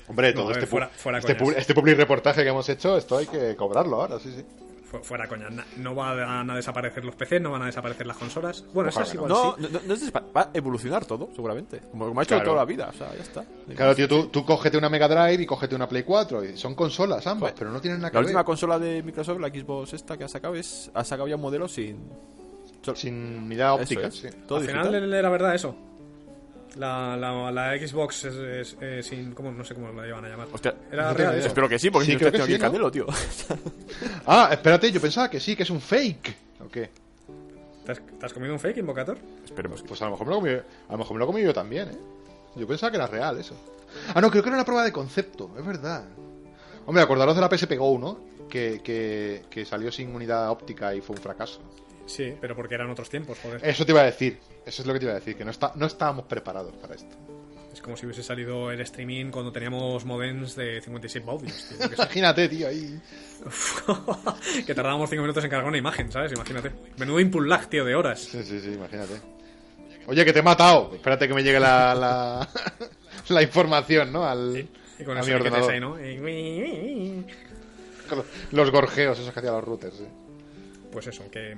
Hombre, No, todo ver, este, pu- fuera- fuera este, este public reportaje que hemos hecho, esto hay que cobrarlo ahora, sí, sí. Fu- Fuera coña, no van a desaparecer los PCs, no van a desaparecer las consolas. Bueno, Ojalá esas que igual No, sí. no, no, no es va a evolucionar todo, seguramente. Como, como ha hecho Claro. toda la vida, o sea, ya está. Claro, tío, tú, tú cógete una Mega Drive y cógete una Play 4. Y son consolas ambas, Joder. pero no tienen nada que La última ver. consola de Microsoft, la Xbox esta que ha sacado, es, ha sacado ya un modelo sin... Sin unidad Eso óptica, es, sí. todo Al digital. final era verdad eso. La, la, la Xbox es, es- sin. ¿cómo? No sé cómo la llevan a llamar. Hostia, Era no real eso. Espero que sí, porque Sí, creo que aquí sí, ¿no? Candelo, tío. Ah, espérate, yo pensaba que sí, que es un fake. ¿O qué? ¿Te has, te has comido un fake, Invocator? Esperemos. Pues a lo mejor me lo comí, a lo mejor me lo comí yo también, ¿eh? Yo pensaba que era real eso. Ah, no, creo que era una prueba de concepto, es verdad. Hombre, acordaros de la PSP Go, ¿no? Que, que, que salió sin unidad óptica y fue un fracaso. Sí, pero porque eran otros tiempos, joder. Eso te iba a decir. Eso es lo que te iba a decir, que no, está, no estábamos preparados para esto. Es como si hubiese salido el streaming cuando teníamos modems de 56 baudios, tío. Imagínate, tío, ahí. que tardábamos 5 minutos en cargar una imagen, ¿sabes? Imagínate. Menudo input lag, tío, de horas. Sí, sí, sí, imagínate. Oye, que te he matado. Espérate que me llegue la, la, la información, ¿no? Al, Y con a mi ordenador. ahí, ¿no? Y- los- Los gorjeos, esos que hacían los routers. sí. Pues eso, que...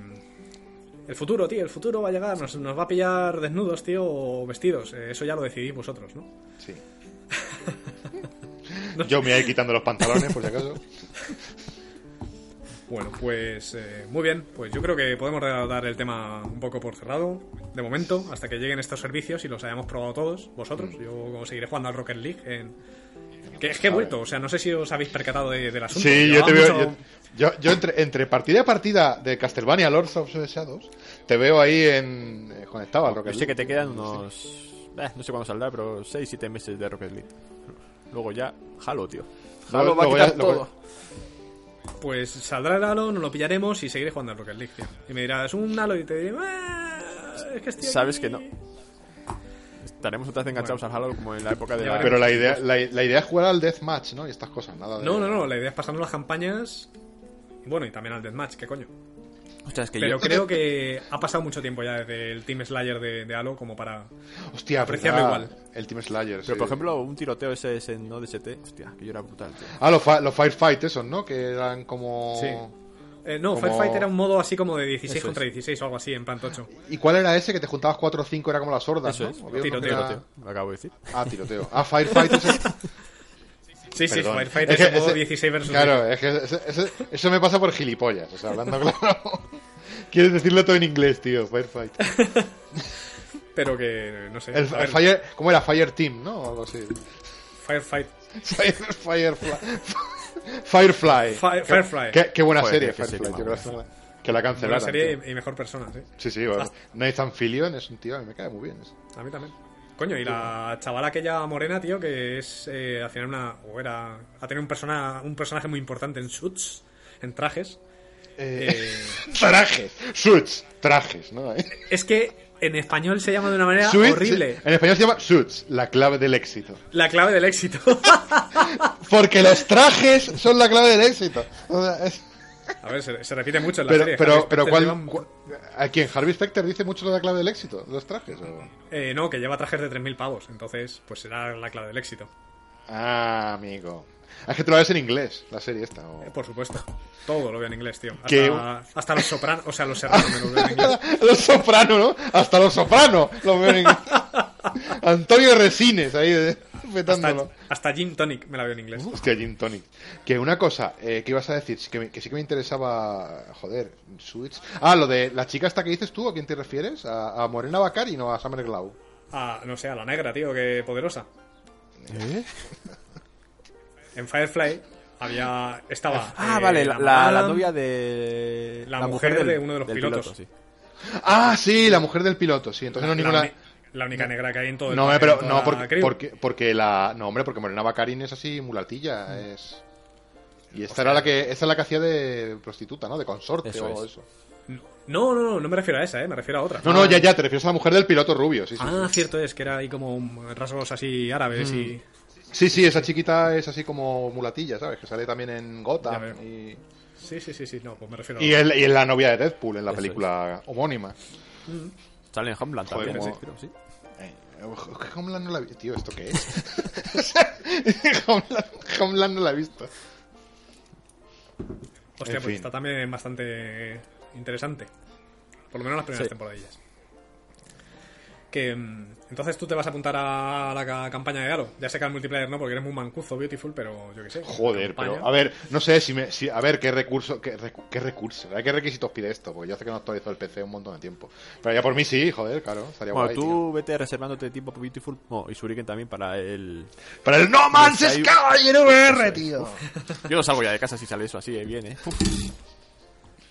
mm, El futuro, tío, el futuro va a llegar, nos, nos va a pillar desnudos, tío, o vestidos. Eh, Eso ya lo decidís vosotros, ¿no? Sí. Yo me voy a ir quitando los pantalones, por si acaso. Bueno, pues eh, muy bien, pues yo creo que podemos dar el tema un poco por cerrado, de momento, hasta que lleguen estos servicios y los hayamos probado todos, vosotros. Yo seguiré jugando al Rocket League en... Que es que he vuelto, o sea, no sé si os habéis percatado de- del asunto. Sí, yo te veo. mucho- Yo, yo, yo entre, entre partida y partida de Castlevania Lords of the Shadows, te veo ahí en, eh, conectado al Rocket Yo sé que League. te quedan unos... eh, no sé cuándo saldrá, pero 6-7 meses de Rocket League. Luego ya, Halo, tío. Halo va a quitar ya- luego- todo. Pues saldrá el Halo, nos lo pillaremos y seguiré jugando al Rocket League, tío. Y me dirás, un Halo y te diré, "Ah, es que estoy Sabes aquí". que no. Estaremos otra vez enganchados al Halo como en la época de la... Pero la idea, la, la idea es jugar al Deathmatch, ¿no? Y estas cosas, nada de. No, no, no, la idea es pasarnos las campañas. Bueno, y también al Deathmatch, ¿qué coño? Hostia, es que Pero yo... creo que ha pasado mucho tiempo ya desde el Team Slayer de, de Halo como para... Hostia, apreciarlo verdad. igual. El Team Slayer. Pero sí. por ejemplo, un tiroteo ese, ese en ODST, hostia, que yo era brutal, tío. Ah, los, los Firefight, esos, ¿no? Que eran como. Sí. Eh, no, Como- Firefight era un modo así como de 16 Eso contra es. 16 o algo así, en plan tocho. ¿Y cuál era ese? Que te juntabas 4 o 5, era como las hordas, Eso ¿no? es, tiroteo, era- lo acabo de decir. Ah, tiroteo. Ah, Firefight ese. Sí, sí, Perdón. Firefight Es es, que el modo ese- 16 versus Claro, es que ese- ese- eso me pasa por gilipollas, o sea, hablando claro. Quieres decirlo todo en inglés, tío, Firefight. 16. Pero que, no sé. El, el Fire, ¿Cómo era? Fire Team, ¿no? O algo así. Firefight. Fire, Firefly. Firefly. Fire- Firefly. Qué, qué buena Joder, serie, Firefly, serie tío, que la- la Buena cancelaron. serie tío. y, mejor persona, sí. Sí, sí, bueno. Nathan Fillion es un tío, a mí me cae muy bien. A mí también. Coño, y la chavala aquella morena, tío, que es eh, al final una. O era. Ha tenido un, persona, un personaje muy importante en suits, en trajes. Eh, trajes, suits, trajes, ¿no? Es que en español se llama de una manera Suits, horrible. En español se llama suits, la clave del éxito. La clave del éxito. Porque los trajes son la clave del éxito. O sea, es- A ver, se, se repite mucho en la Pero, serie. pero, pero ¿cuál, lleva- cu- ¿a quién? ¿Harvey Specter dice mucho lo de la clave del éxito? ¿Los trajes? o? Eh, no, que lleva trajes de 3.000 pavos. Entonces, pues será la clave del éxito. Ah, amigo. Es que tú lo ves en inglés, la serie esta. o- Eh, por supuesto. Todo lo veo en inglés, tío. Hasta, hasta los sopranos, o sea, los serranos me los veo en inglés. los sopranos, ¿no? Hasta los sopranos lo veo en inglés. Antonio Resines ahí de- Hasta, petándolo. hasta Gin Tonic me la veo en inglés. Hostia, Gin Tonic. Que una cosa, eh, ¿qué ibas a decir? Que, me- que sí que me interesaba. Joder, Switch. Ah, lo de la chica esta que dices tú, ¿a quién te refieres? ¿A, a Morena Bacari, no a Summer Glau? Ah, no sé, a la negra, tío, qué poderosa. ¿Eh? En Firefly había. Estaba. Ah, eh, vale, la, la- la novia de. La mujer de uno de los pilotos. piloto, sí. Ah, sí, la mujer del piloto, sí. Entonces no la, ninguna. La única negra que hay en todo el No, hombre, pero no, porque, porque, porque la. No, hombre, porque Morena Bacarin es así mulatilla, es. Y esta era la que, esta es la que hacía de prostituta, ¿no? De consorte Eso o es. eso. No, no, no, no me refiero a esa, eh, me refiero a otra. No, no, ya, ya, te refieres a la mujer del piloto rubio, sí, sí. Ah, sí. cierto es, que era ahí como rasgos así árabes y. Sí, sí, esa chiquita es así como mulatilla, ¿sabes? Que sale también en Gotham y, Sí, sí, sí, sí, no, pues me refiero y, a el- y en la novia de Deadpool, en la Eso película homónima. Sale en Homeland Joder, también, como- creo, sí. Eh, Homeland no la visto. Tío, ¿esto qué es? Homeland, Homeland no la he visto. Hostia, En pues fin. está también bastante interesante. Por lo menos las primeras Sí. temporadillas. Que mm, entonces tú te vas a apuntar a la ca- campaña de Halo. Ya sé que al multiplayer no, porque eres muy mancuzo, beautiful, pero yo qué sé. Joder, campaña. pero a ver, no sé si me. Si, a ver, qué recurso. Qué, qué recurso. ¿Qué requisitos pide esto? Porque yo hace que no actualizo el PC un montón de tiempo. Pero ya por mí sí, joder, claro. Estaría Bueno, guay. tú tío. vete reservándote tiempo para Beautiful oh, y Shuriken también para el... Para el No Man's Sky en VR, tío. Yo no salgo ya de casa si sale eso así, eh, bien, ¿eh? Uf.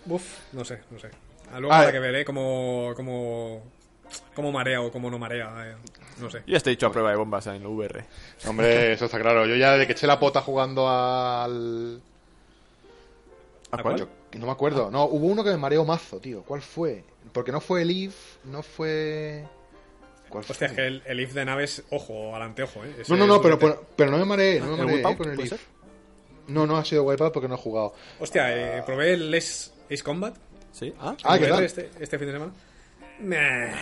Uf, no sé, no sé. Ah, Luego Ah, habrá eh. que ver, ¿eh? Cómo, cómo, cómo marea o cómo no marea. eh, No sé. Ya estoy hecho a prueba de bombas en VR. Hombre, eso está claro. Yo ya de que eché la pota jugando al. ¿A cuál? Yo- no me acuerdo. No, hubo uno que me mareó mazo, tío. ¿Cuál fue? Porque no fue el Eve, no fue. ¿Cuál fue? Hostia, es que el, el if de naves, ojo, al anteojo, ¿eh? Ese No, no, no, pero, pero, pero no me mareé, no me ¿El mareé Wipeout, eh, con el ser? No, no ha sido Wipeout porque no he jugado. Hostia, eh, probé el Ace, Ace Combat. ¿Sí? ¿Ah? Ah, ¿qué tal? Este, este fin de semana. Meh.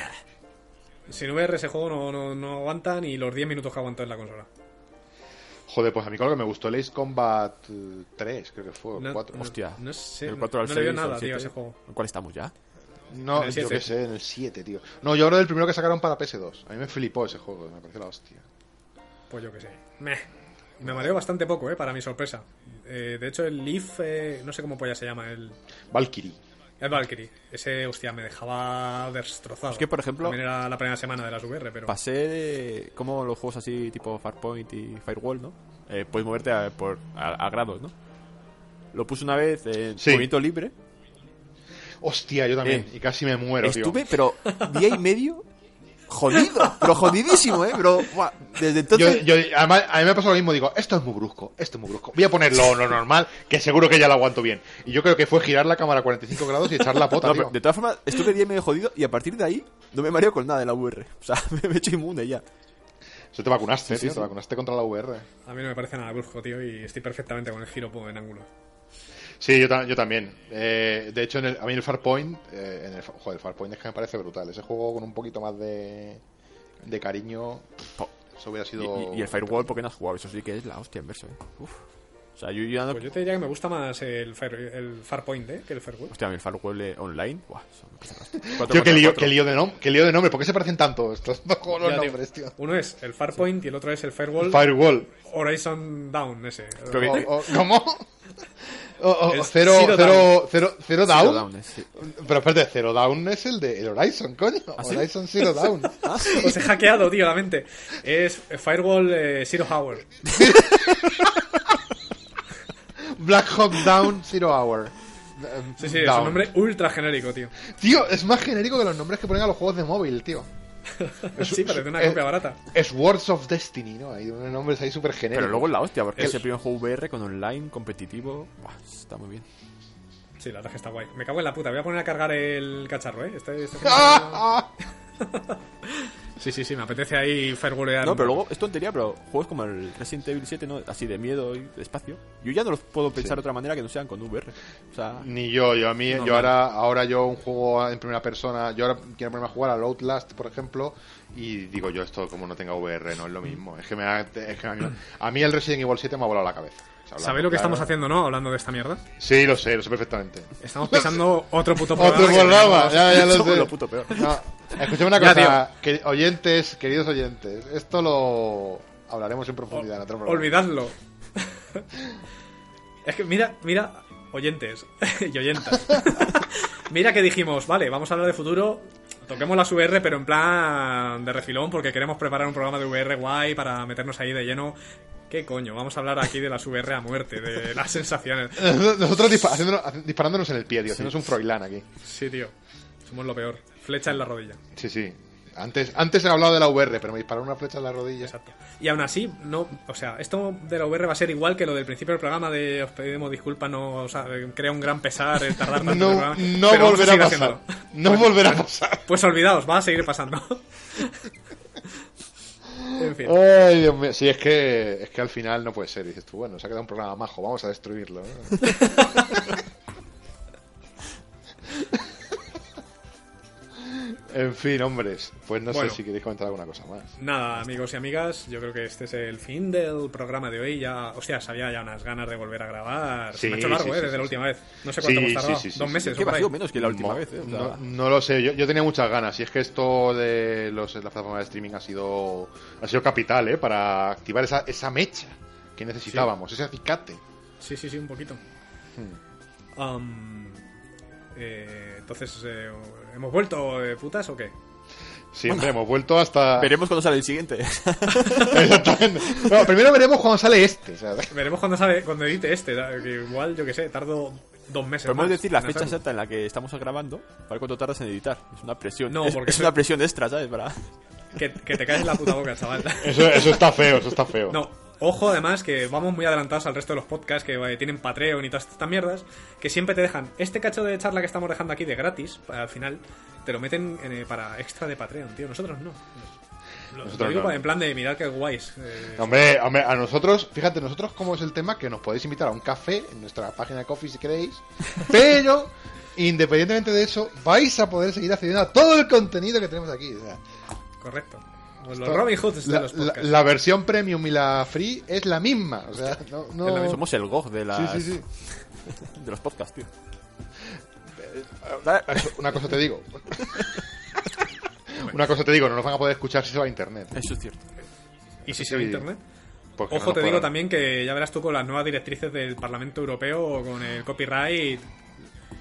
Sin VR ese juego no, no, no aguanta ni los 10 minutos que aguantó en la consola. Joder, pues a mí con lo que me gustó el Ace Combat eh, 3, creo que fue, No- 4. no- Hostia. No sé, El no, 4 al no le veo 6 nada, al tío, a 7. ese juego. ¿En cuál estamos ya? No, yo 7. qué sé, en el 7, tío. No, yo hablo del primero que sacaron para PS2. A mí me flipó ese juego, me pareció la hostia. Pues yo qué sé. Meh. Me mareó bastante poco, eh, para mi sorpresa. Eh, de hecho, el Leaf, eh, no sé cómo polla se llama, el, Valkyrie. El Valkyrie. Ese, hostia, me dejaba destrozado. Es que, por ejemplo- También era la primera semana de las VR, pero. Pasé como los juegos así tipo Farpoint y Firewall, ¿no? Eh, puedes moverte a, por, a, a grados, ¿no? Lo puse una vez en Sí. movimiento libre. Hostia, yo también. Eh, y casi me muero, Estuve, tío. pero día y medio jodido, pero jodidísimo, ¿eh? Pero buah, desde Yo, entonces... yo- además, a mí me pasó lo mismo, digo, esto es muy brusco, esto es muy brusco. Voy a ponerlo lo normal, que seguro que ya lo aguanto bien. Y yo creo que fue girar la cámara a 45 grados y echar la pota, No, tío. pero de todas formas, estuve día y medio jodido y a partir de ahí no me mareo con nada de la VR. O sea, me he hecho inmune ya. Eso te vacunaste, Sí, tío, sí. te vacunaste contra la VR. A mí no me parece nada brusco, tío, y estoy perfectamente con el giro en ángulo. Sí, yo, ta- yo también. Eh, de hecho, en el- a mí el Farpoint, eh, en el, joder, el Farpoint es que me parece brutal. Ese juego con un poquito más de, de cariño, eso hubiera sido... y- y el Firewall, ¿por qué no has jugado? Eso sí que es la hostia en verso, ¿eh? Uf. O sea, yo ya no... Pues yo te diría que me gusta más el, Fire- el Farpoint, ¿eh? Que el Firewall. Hostia, el Firewall eh, online... Buah, eso Tío, qué lío, qué lío de nombre, qué lío de nombre. ¿Por qué se parecen tanto estos dos juegos los nombres, tío? Uno es el Farpoint y el otro es el Firewall Firewall. Horizon Down, ese. O- o- ¿Cómo? O- o- El cero, Zero cero, Down. cero, cero Zero down. Down, eh, sí. Pero espérate, Zero Down es el de el Horizon, coño. sí? Horizon Zero Down. Os he hackeado, tío, la mente. Es Firewall eh, Zero Hour. Black Hawk Down Zero Hour. Sí, sí, es un nombre ultra genérico, tío. Tío, es más genérico que los nombres que ponen a los juegos de móvil, tío. Es- Sí, parece una es- copia barata. Es Words of Destiny, ¿no? Hay unos nombres ahí súper genéricos. Pero luego es la hostia, porque El- es el primer juego VR con online competitivo. Buah, está muy bien. Sí, la verdad es que está guay. Me cago en la puta. Voy a poner a cargar el cacharro, ¿eh? Este- este- sí, sí, sí. Me apetece ahí fairwallear. No, pero luego es tontería, pero juegos como el Resident Evil 7, ¿no? Así de miedo y de espacio. Yo ya no los puedo pensar de otra manera que no sean con VR. O sea, Ni yo, yo a mí, yo ahora, ahora yo un juego en primera persona, yo ahora quiero ponerme a jugar al Outlast, por ejemplo, y digo yo esto como no tenga VR, no es lo mismo. Es que, me ha- es que a, mí, a mí el Resident Evil 7 me ha volado la cabeza. ¿Sabéis lo que claro. estamos haciendo, no? Hablando de esta mierda. Sí, lo sé, lo sé perfectamente. Estamos pisando otro puto programa. Otro programa, ya, ya lo sé. lo puto peor. No, escuchame una Ya, cosa, que, oyentes, queridos oyentes, esto lo hablaremos en profundidad en otro programa. Olvidadlo. es que mira, mira, oyentes y oyentas. mira que dijimos, vale, vamos a hablar de futuro, toquemos las VR, pero en plan de refilón, porque queremos preparar un programa de VR guay para meternos ahí de lleno. ¿Qué coño? Vamos a hablar aquí de las VR a muerte, de las sensaciones. Nosotros dispa- haciéndonos- disparándonos en el pie, tío, haciéndonos un Froilán aquí. Sí, tío. Somos lo peor. Flecha en la rodilla. Sí, sí. Antes, antes he hablado de la VR, pero me dispararon una flecha en la rodilla. Exacto. Y aún así, no, o sea, esto de la VR va a ser igual que lo del principio del programa de os pedimos disculpas, no, o sea, crea un gran pesar el tardar tanto en el No, programa, no volverá a seguir pasar. No volverá a pasar. Pues olvidaos, va a seguir pasando. en fin. Ay, Dios mío. Sí, es que, es que al final no puede ser. Dices tú, bueno, se ha quedado un programa majo, vamos a destruirlo. ¿no? en fin, hombres. Pues no Bueno. sé si queréis comentar alguna cosa más. Nada, amigos y amigas, yo creo que este es el fin del programa de hoy. Ya, hostia, había ya unas ganas de volver a grabar. Se Sí, me ha hecho largo, sí, eh, sí, desde sí, la sí. última vez. No sé cuánto Sí, hemos tardado. sí, sí, Dos sí, meses. que o por ha ahí. sido menos que la última Mo- vez, ¿eh? O sea, no, no lo sé, yo, yo tenía muchas ganas. Y es que esto de los, la plataforma de streaming ha sido, ha sido capital, ¿eh? Para activar esa, esa mecha que necesitábamos, ese acicate. Sí, sí, sí, un poquito. Hmm. Am, eh, entonces, eh, ¿hemos vuelto de putas o qué? Siempre hemos vuelto hasta. veremos cuando sale el siguiente. Exactamente. No, primero veremos cuando sale este. sea, Veremos cuando sale, cuando edite este, que igual, yo que sé, tardo dos meses. Podemos más decir la fecha exacta en la que estamos grabando para cuánto tardas en editar. Es una presión. No, es, porque es eso- una presión extra, ¿sabes? Para... Que, que te caes en la puta boca, chaval. Eso, eso está feo, eso está feo. No, ojo además que vamos muy adelantados al resto de los podcasts que eh, tienen Patreon y todas estas mierdas, que siempre te dejan este cacho de charla que estamos dejando aquí de gratis, al final te lo meten en, eh, para extra de Patreon, tío. Nosotros no. Lo, lo Nosotros digo no. en plan de mirar que guays. eh, Hombre, hombre, a nosotros, fíjate, nosotros cómo es el tema que nos podéis invitar a un café en nuestra página de Coffee si queréis, pero independientemente de eso, vais a poder seguir accediendo a todo el contenido que tenemos aquí. o sea, correcto. Pues los Robin Hoods de la, los la- podcasts. la versión premium y la free es la misma. O sea, no. Somos el GOG de, las, Sí, sí, sí. de los podcasts, tío. Eso, Una cosa te digo. Una cosa te digo, no nos van a poder escuchar si se va a internet. Eso es cierto. y si se ve sí. internet. Porque no Ojo, te digo también que ya verás tú con las nuevas directrices del Parlamento Europeo con el copyright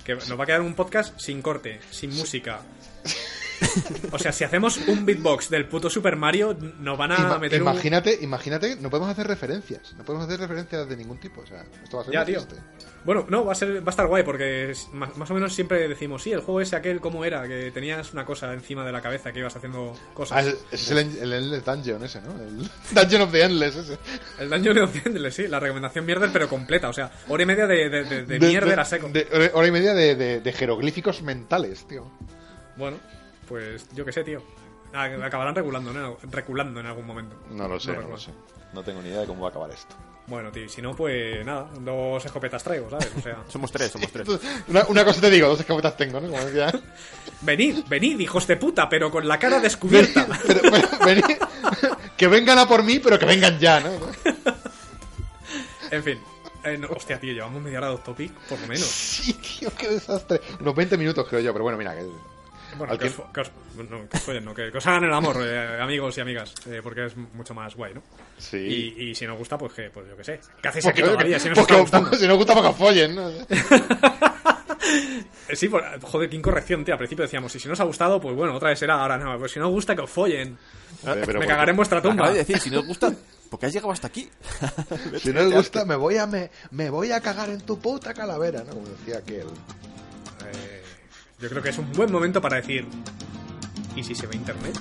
que nos va a quedar un podcast sin corte, sin música. O sea, si hacemos un beatbox del puto Super Mario, nos van a Ima- meter un... imagínate, imagínate, no podemos hacer referencias. No podemos hacer referencias de ningún tipo. O sea, esto va a ser Ya, tío. Bueno, no, va a, ser, va a estar guay porque es- más, más o menos siempre decimos, sí, el juego ese aquel, ¿cómo era? Que tenías una cosa encima de la cabeza que ibas haciendo Ah, cosas. ese ese es el, el Endless Dungeon ese, ¿no? El Dungeon of the Endless ese. El daño de Occidente, sí, la recomendación mierder, pero completa. O sea, hora y media de, de, de, de mierder a seco. hora- y media de- de jeroglíficos mentales, tío. Bueno, pues yo qué sé, tío. Ah, Acabarán regulando, ¿no? Reculando en algún momento. No lo sé, no, lo sé. No tengo ni idea de cómo va a acabar esto. Bueno, tío, si no, pues nada, dos escopetas traigo, ¿sabes? O sea, Somos tres, somos tres. Una, una cosa te digo, dos escopetas tengo, ¿no? Como decía. venid, venid, hijos de puta, pero con la cara descubierta. Pero, pero, venid- que vengan a por mí, pero que vengan ya, ¿no? en fin. Eh, no, hostia, tío, llevamos media hora de off topic, por lo menos. Sí, tío, qué desastre. Unos 20 minutos, creo yo, pero bueno, mira, que Bueno, que os, que- os- no, que os follen, no, que, que os hagan el amor, eh, amigos y amigas, eh, porque es mucho más guay, ¿no? sí. Y, y si nos gusta, pues que, pues yo qué sé. ¿Qué hacéis Porque- aquí todavía? Si porque- gustando. si nos gusta, para que follen, ¿no? Eh, Sí, por- joder, qué incorrección, tío. Al principio decíamos, y si no os ha gustado, pues bueno, otra vez será, ahora no. Pues si no os gusta, que os follen. Pero Me porque- cagaré en vuestra tumba. de decir, si no os gusta, ¿por qué has llegado hasta aquí? Si no les gusta, me voy a me, me voy a cagar en tu puta calavera, ¿no? Como decía aquel. Eh, yo creo que es un buen momento para decir, ¿y si se ve internet?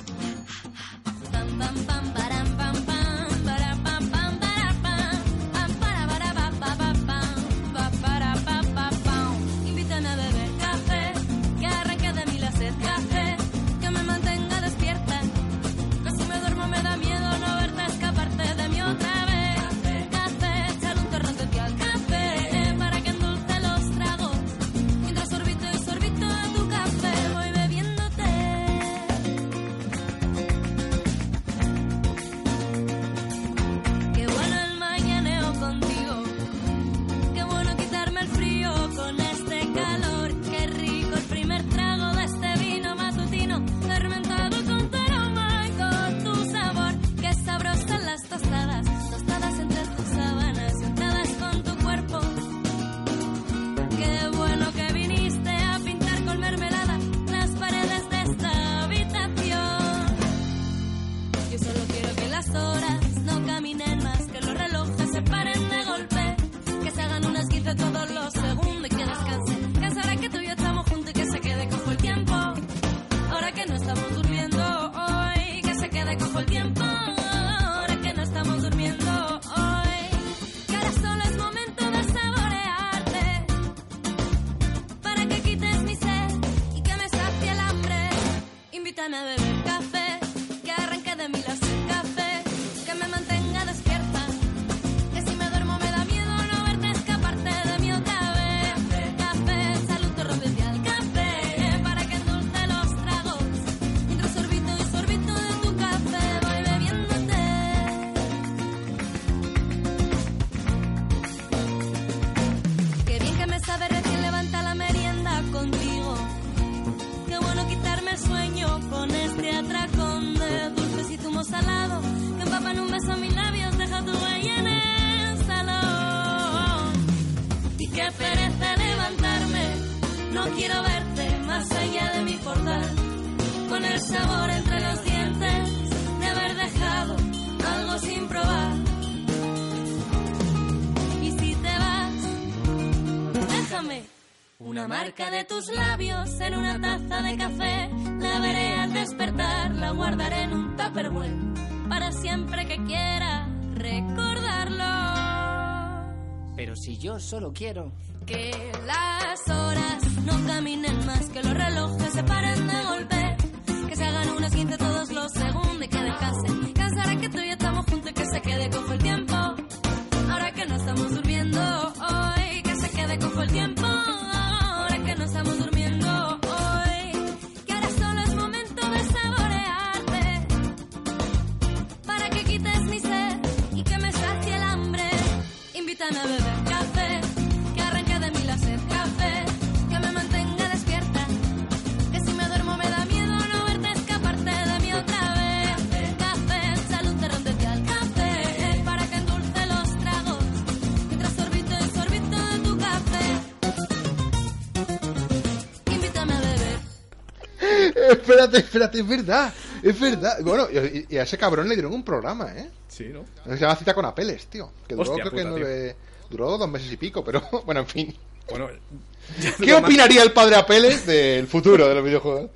En una taza de café. La veré al despertar, la guardaré en un tupperware para siempre que quiera recordarlo. Pero si yo solo quiero... Que las horas no caminen más, que los relojes se paren de golpe. Que se hagan unas 15 todos los segundos y que descansen. Espérate, espérate, es verdad. Es verdad. Bueno, y, y a ese cabrón le dieron un programa, ¿eh? Sí, ¿no? Se llama Cita con Apeles, tío. Que duró, Hostia creo que puta, nueve... Duró dos meses y pico, pero bueno, en fin. Bueno, ¿Qué opinaría el padre Apeles del futuro de los videojuegos?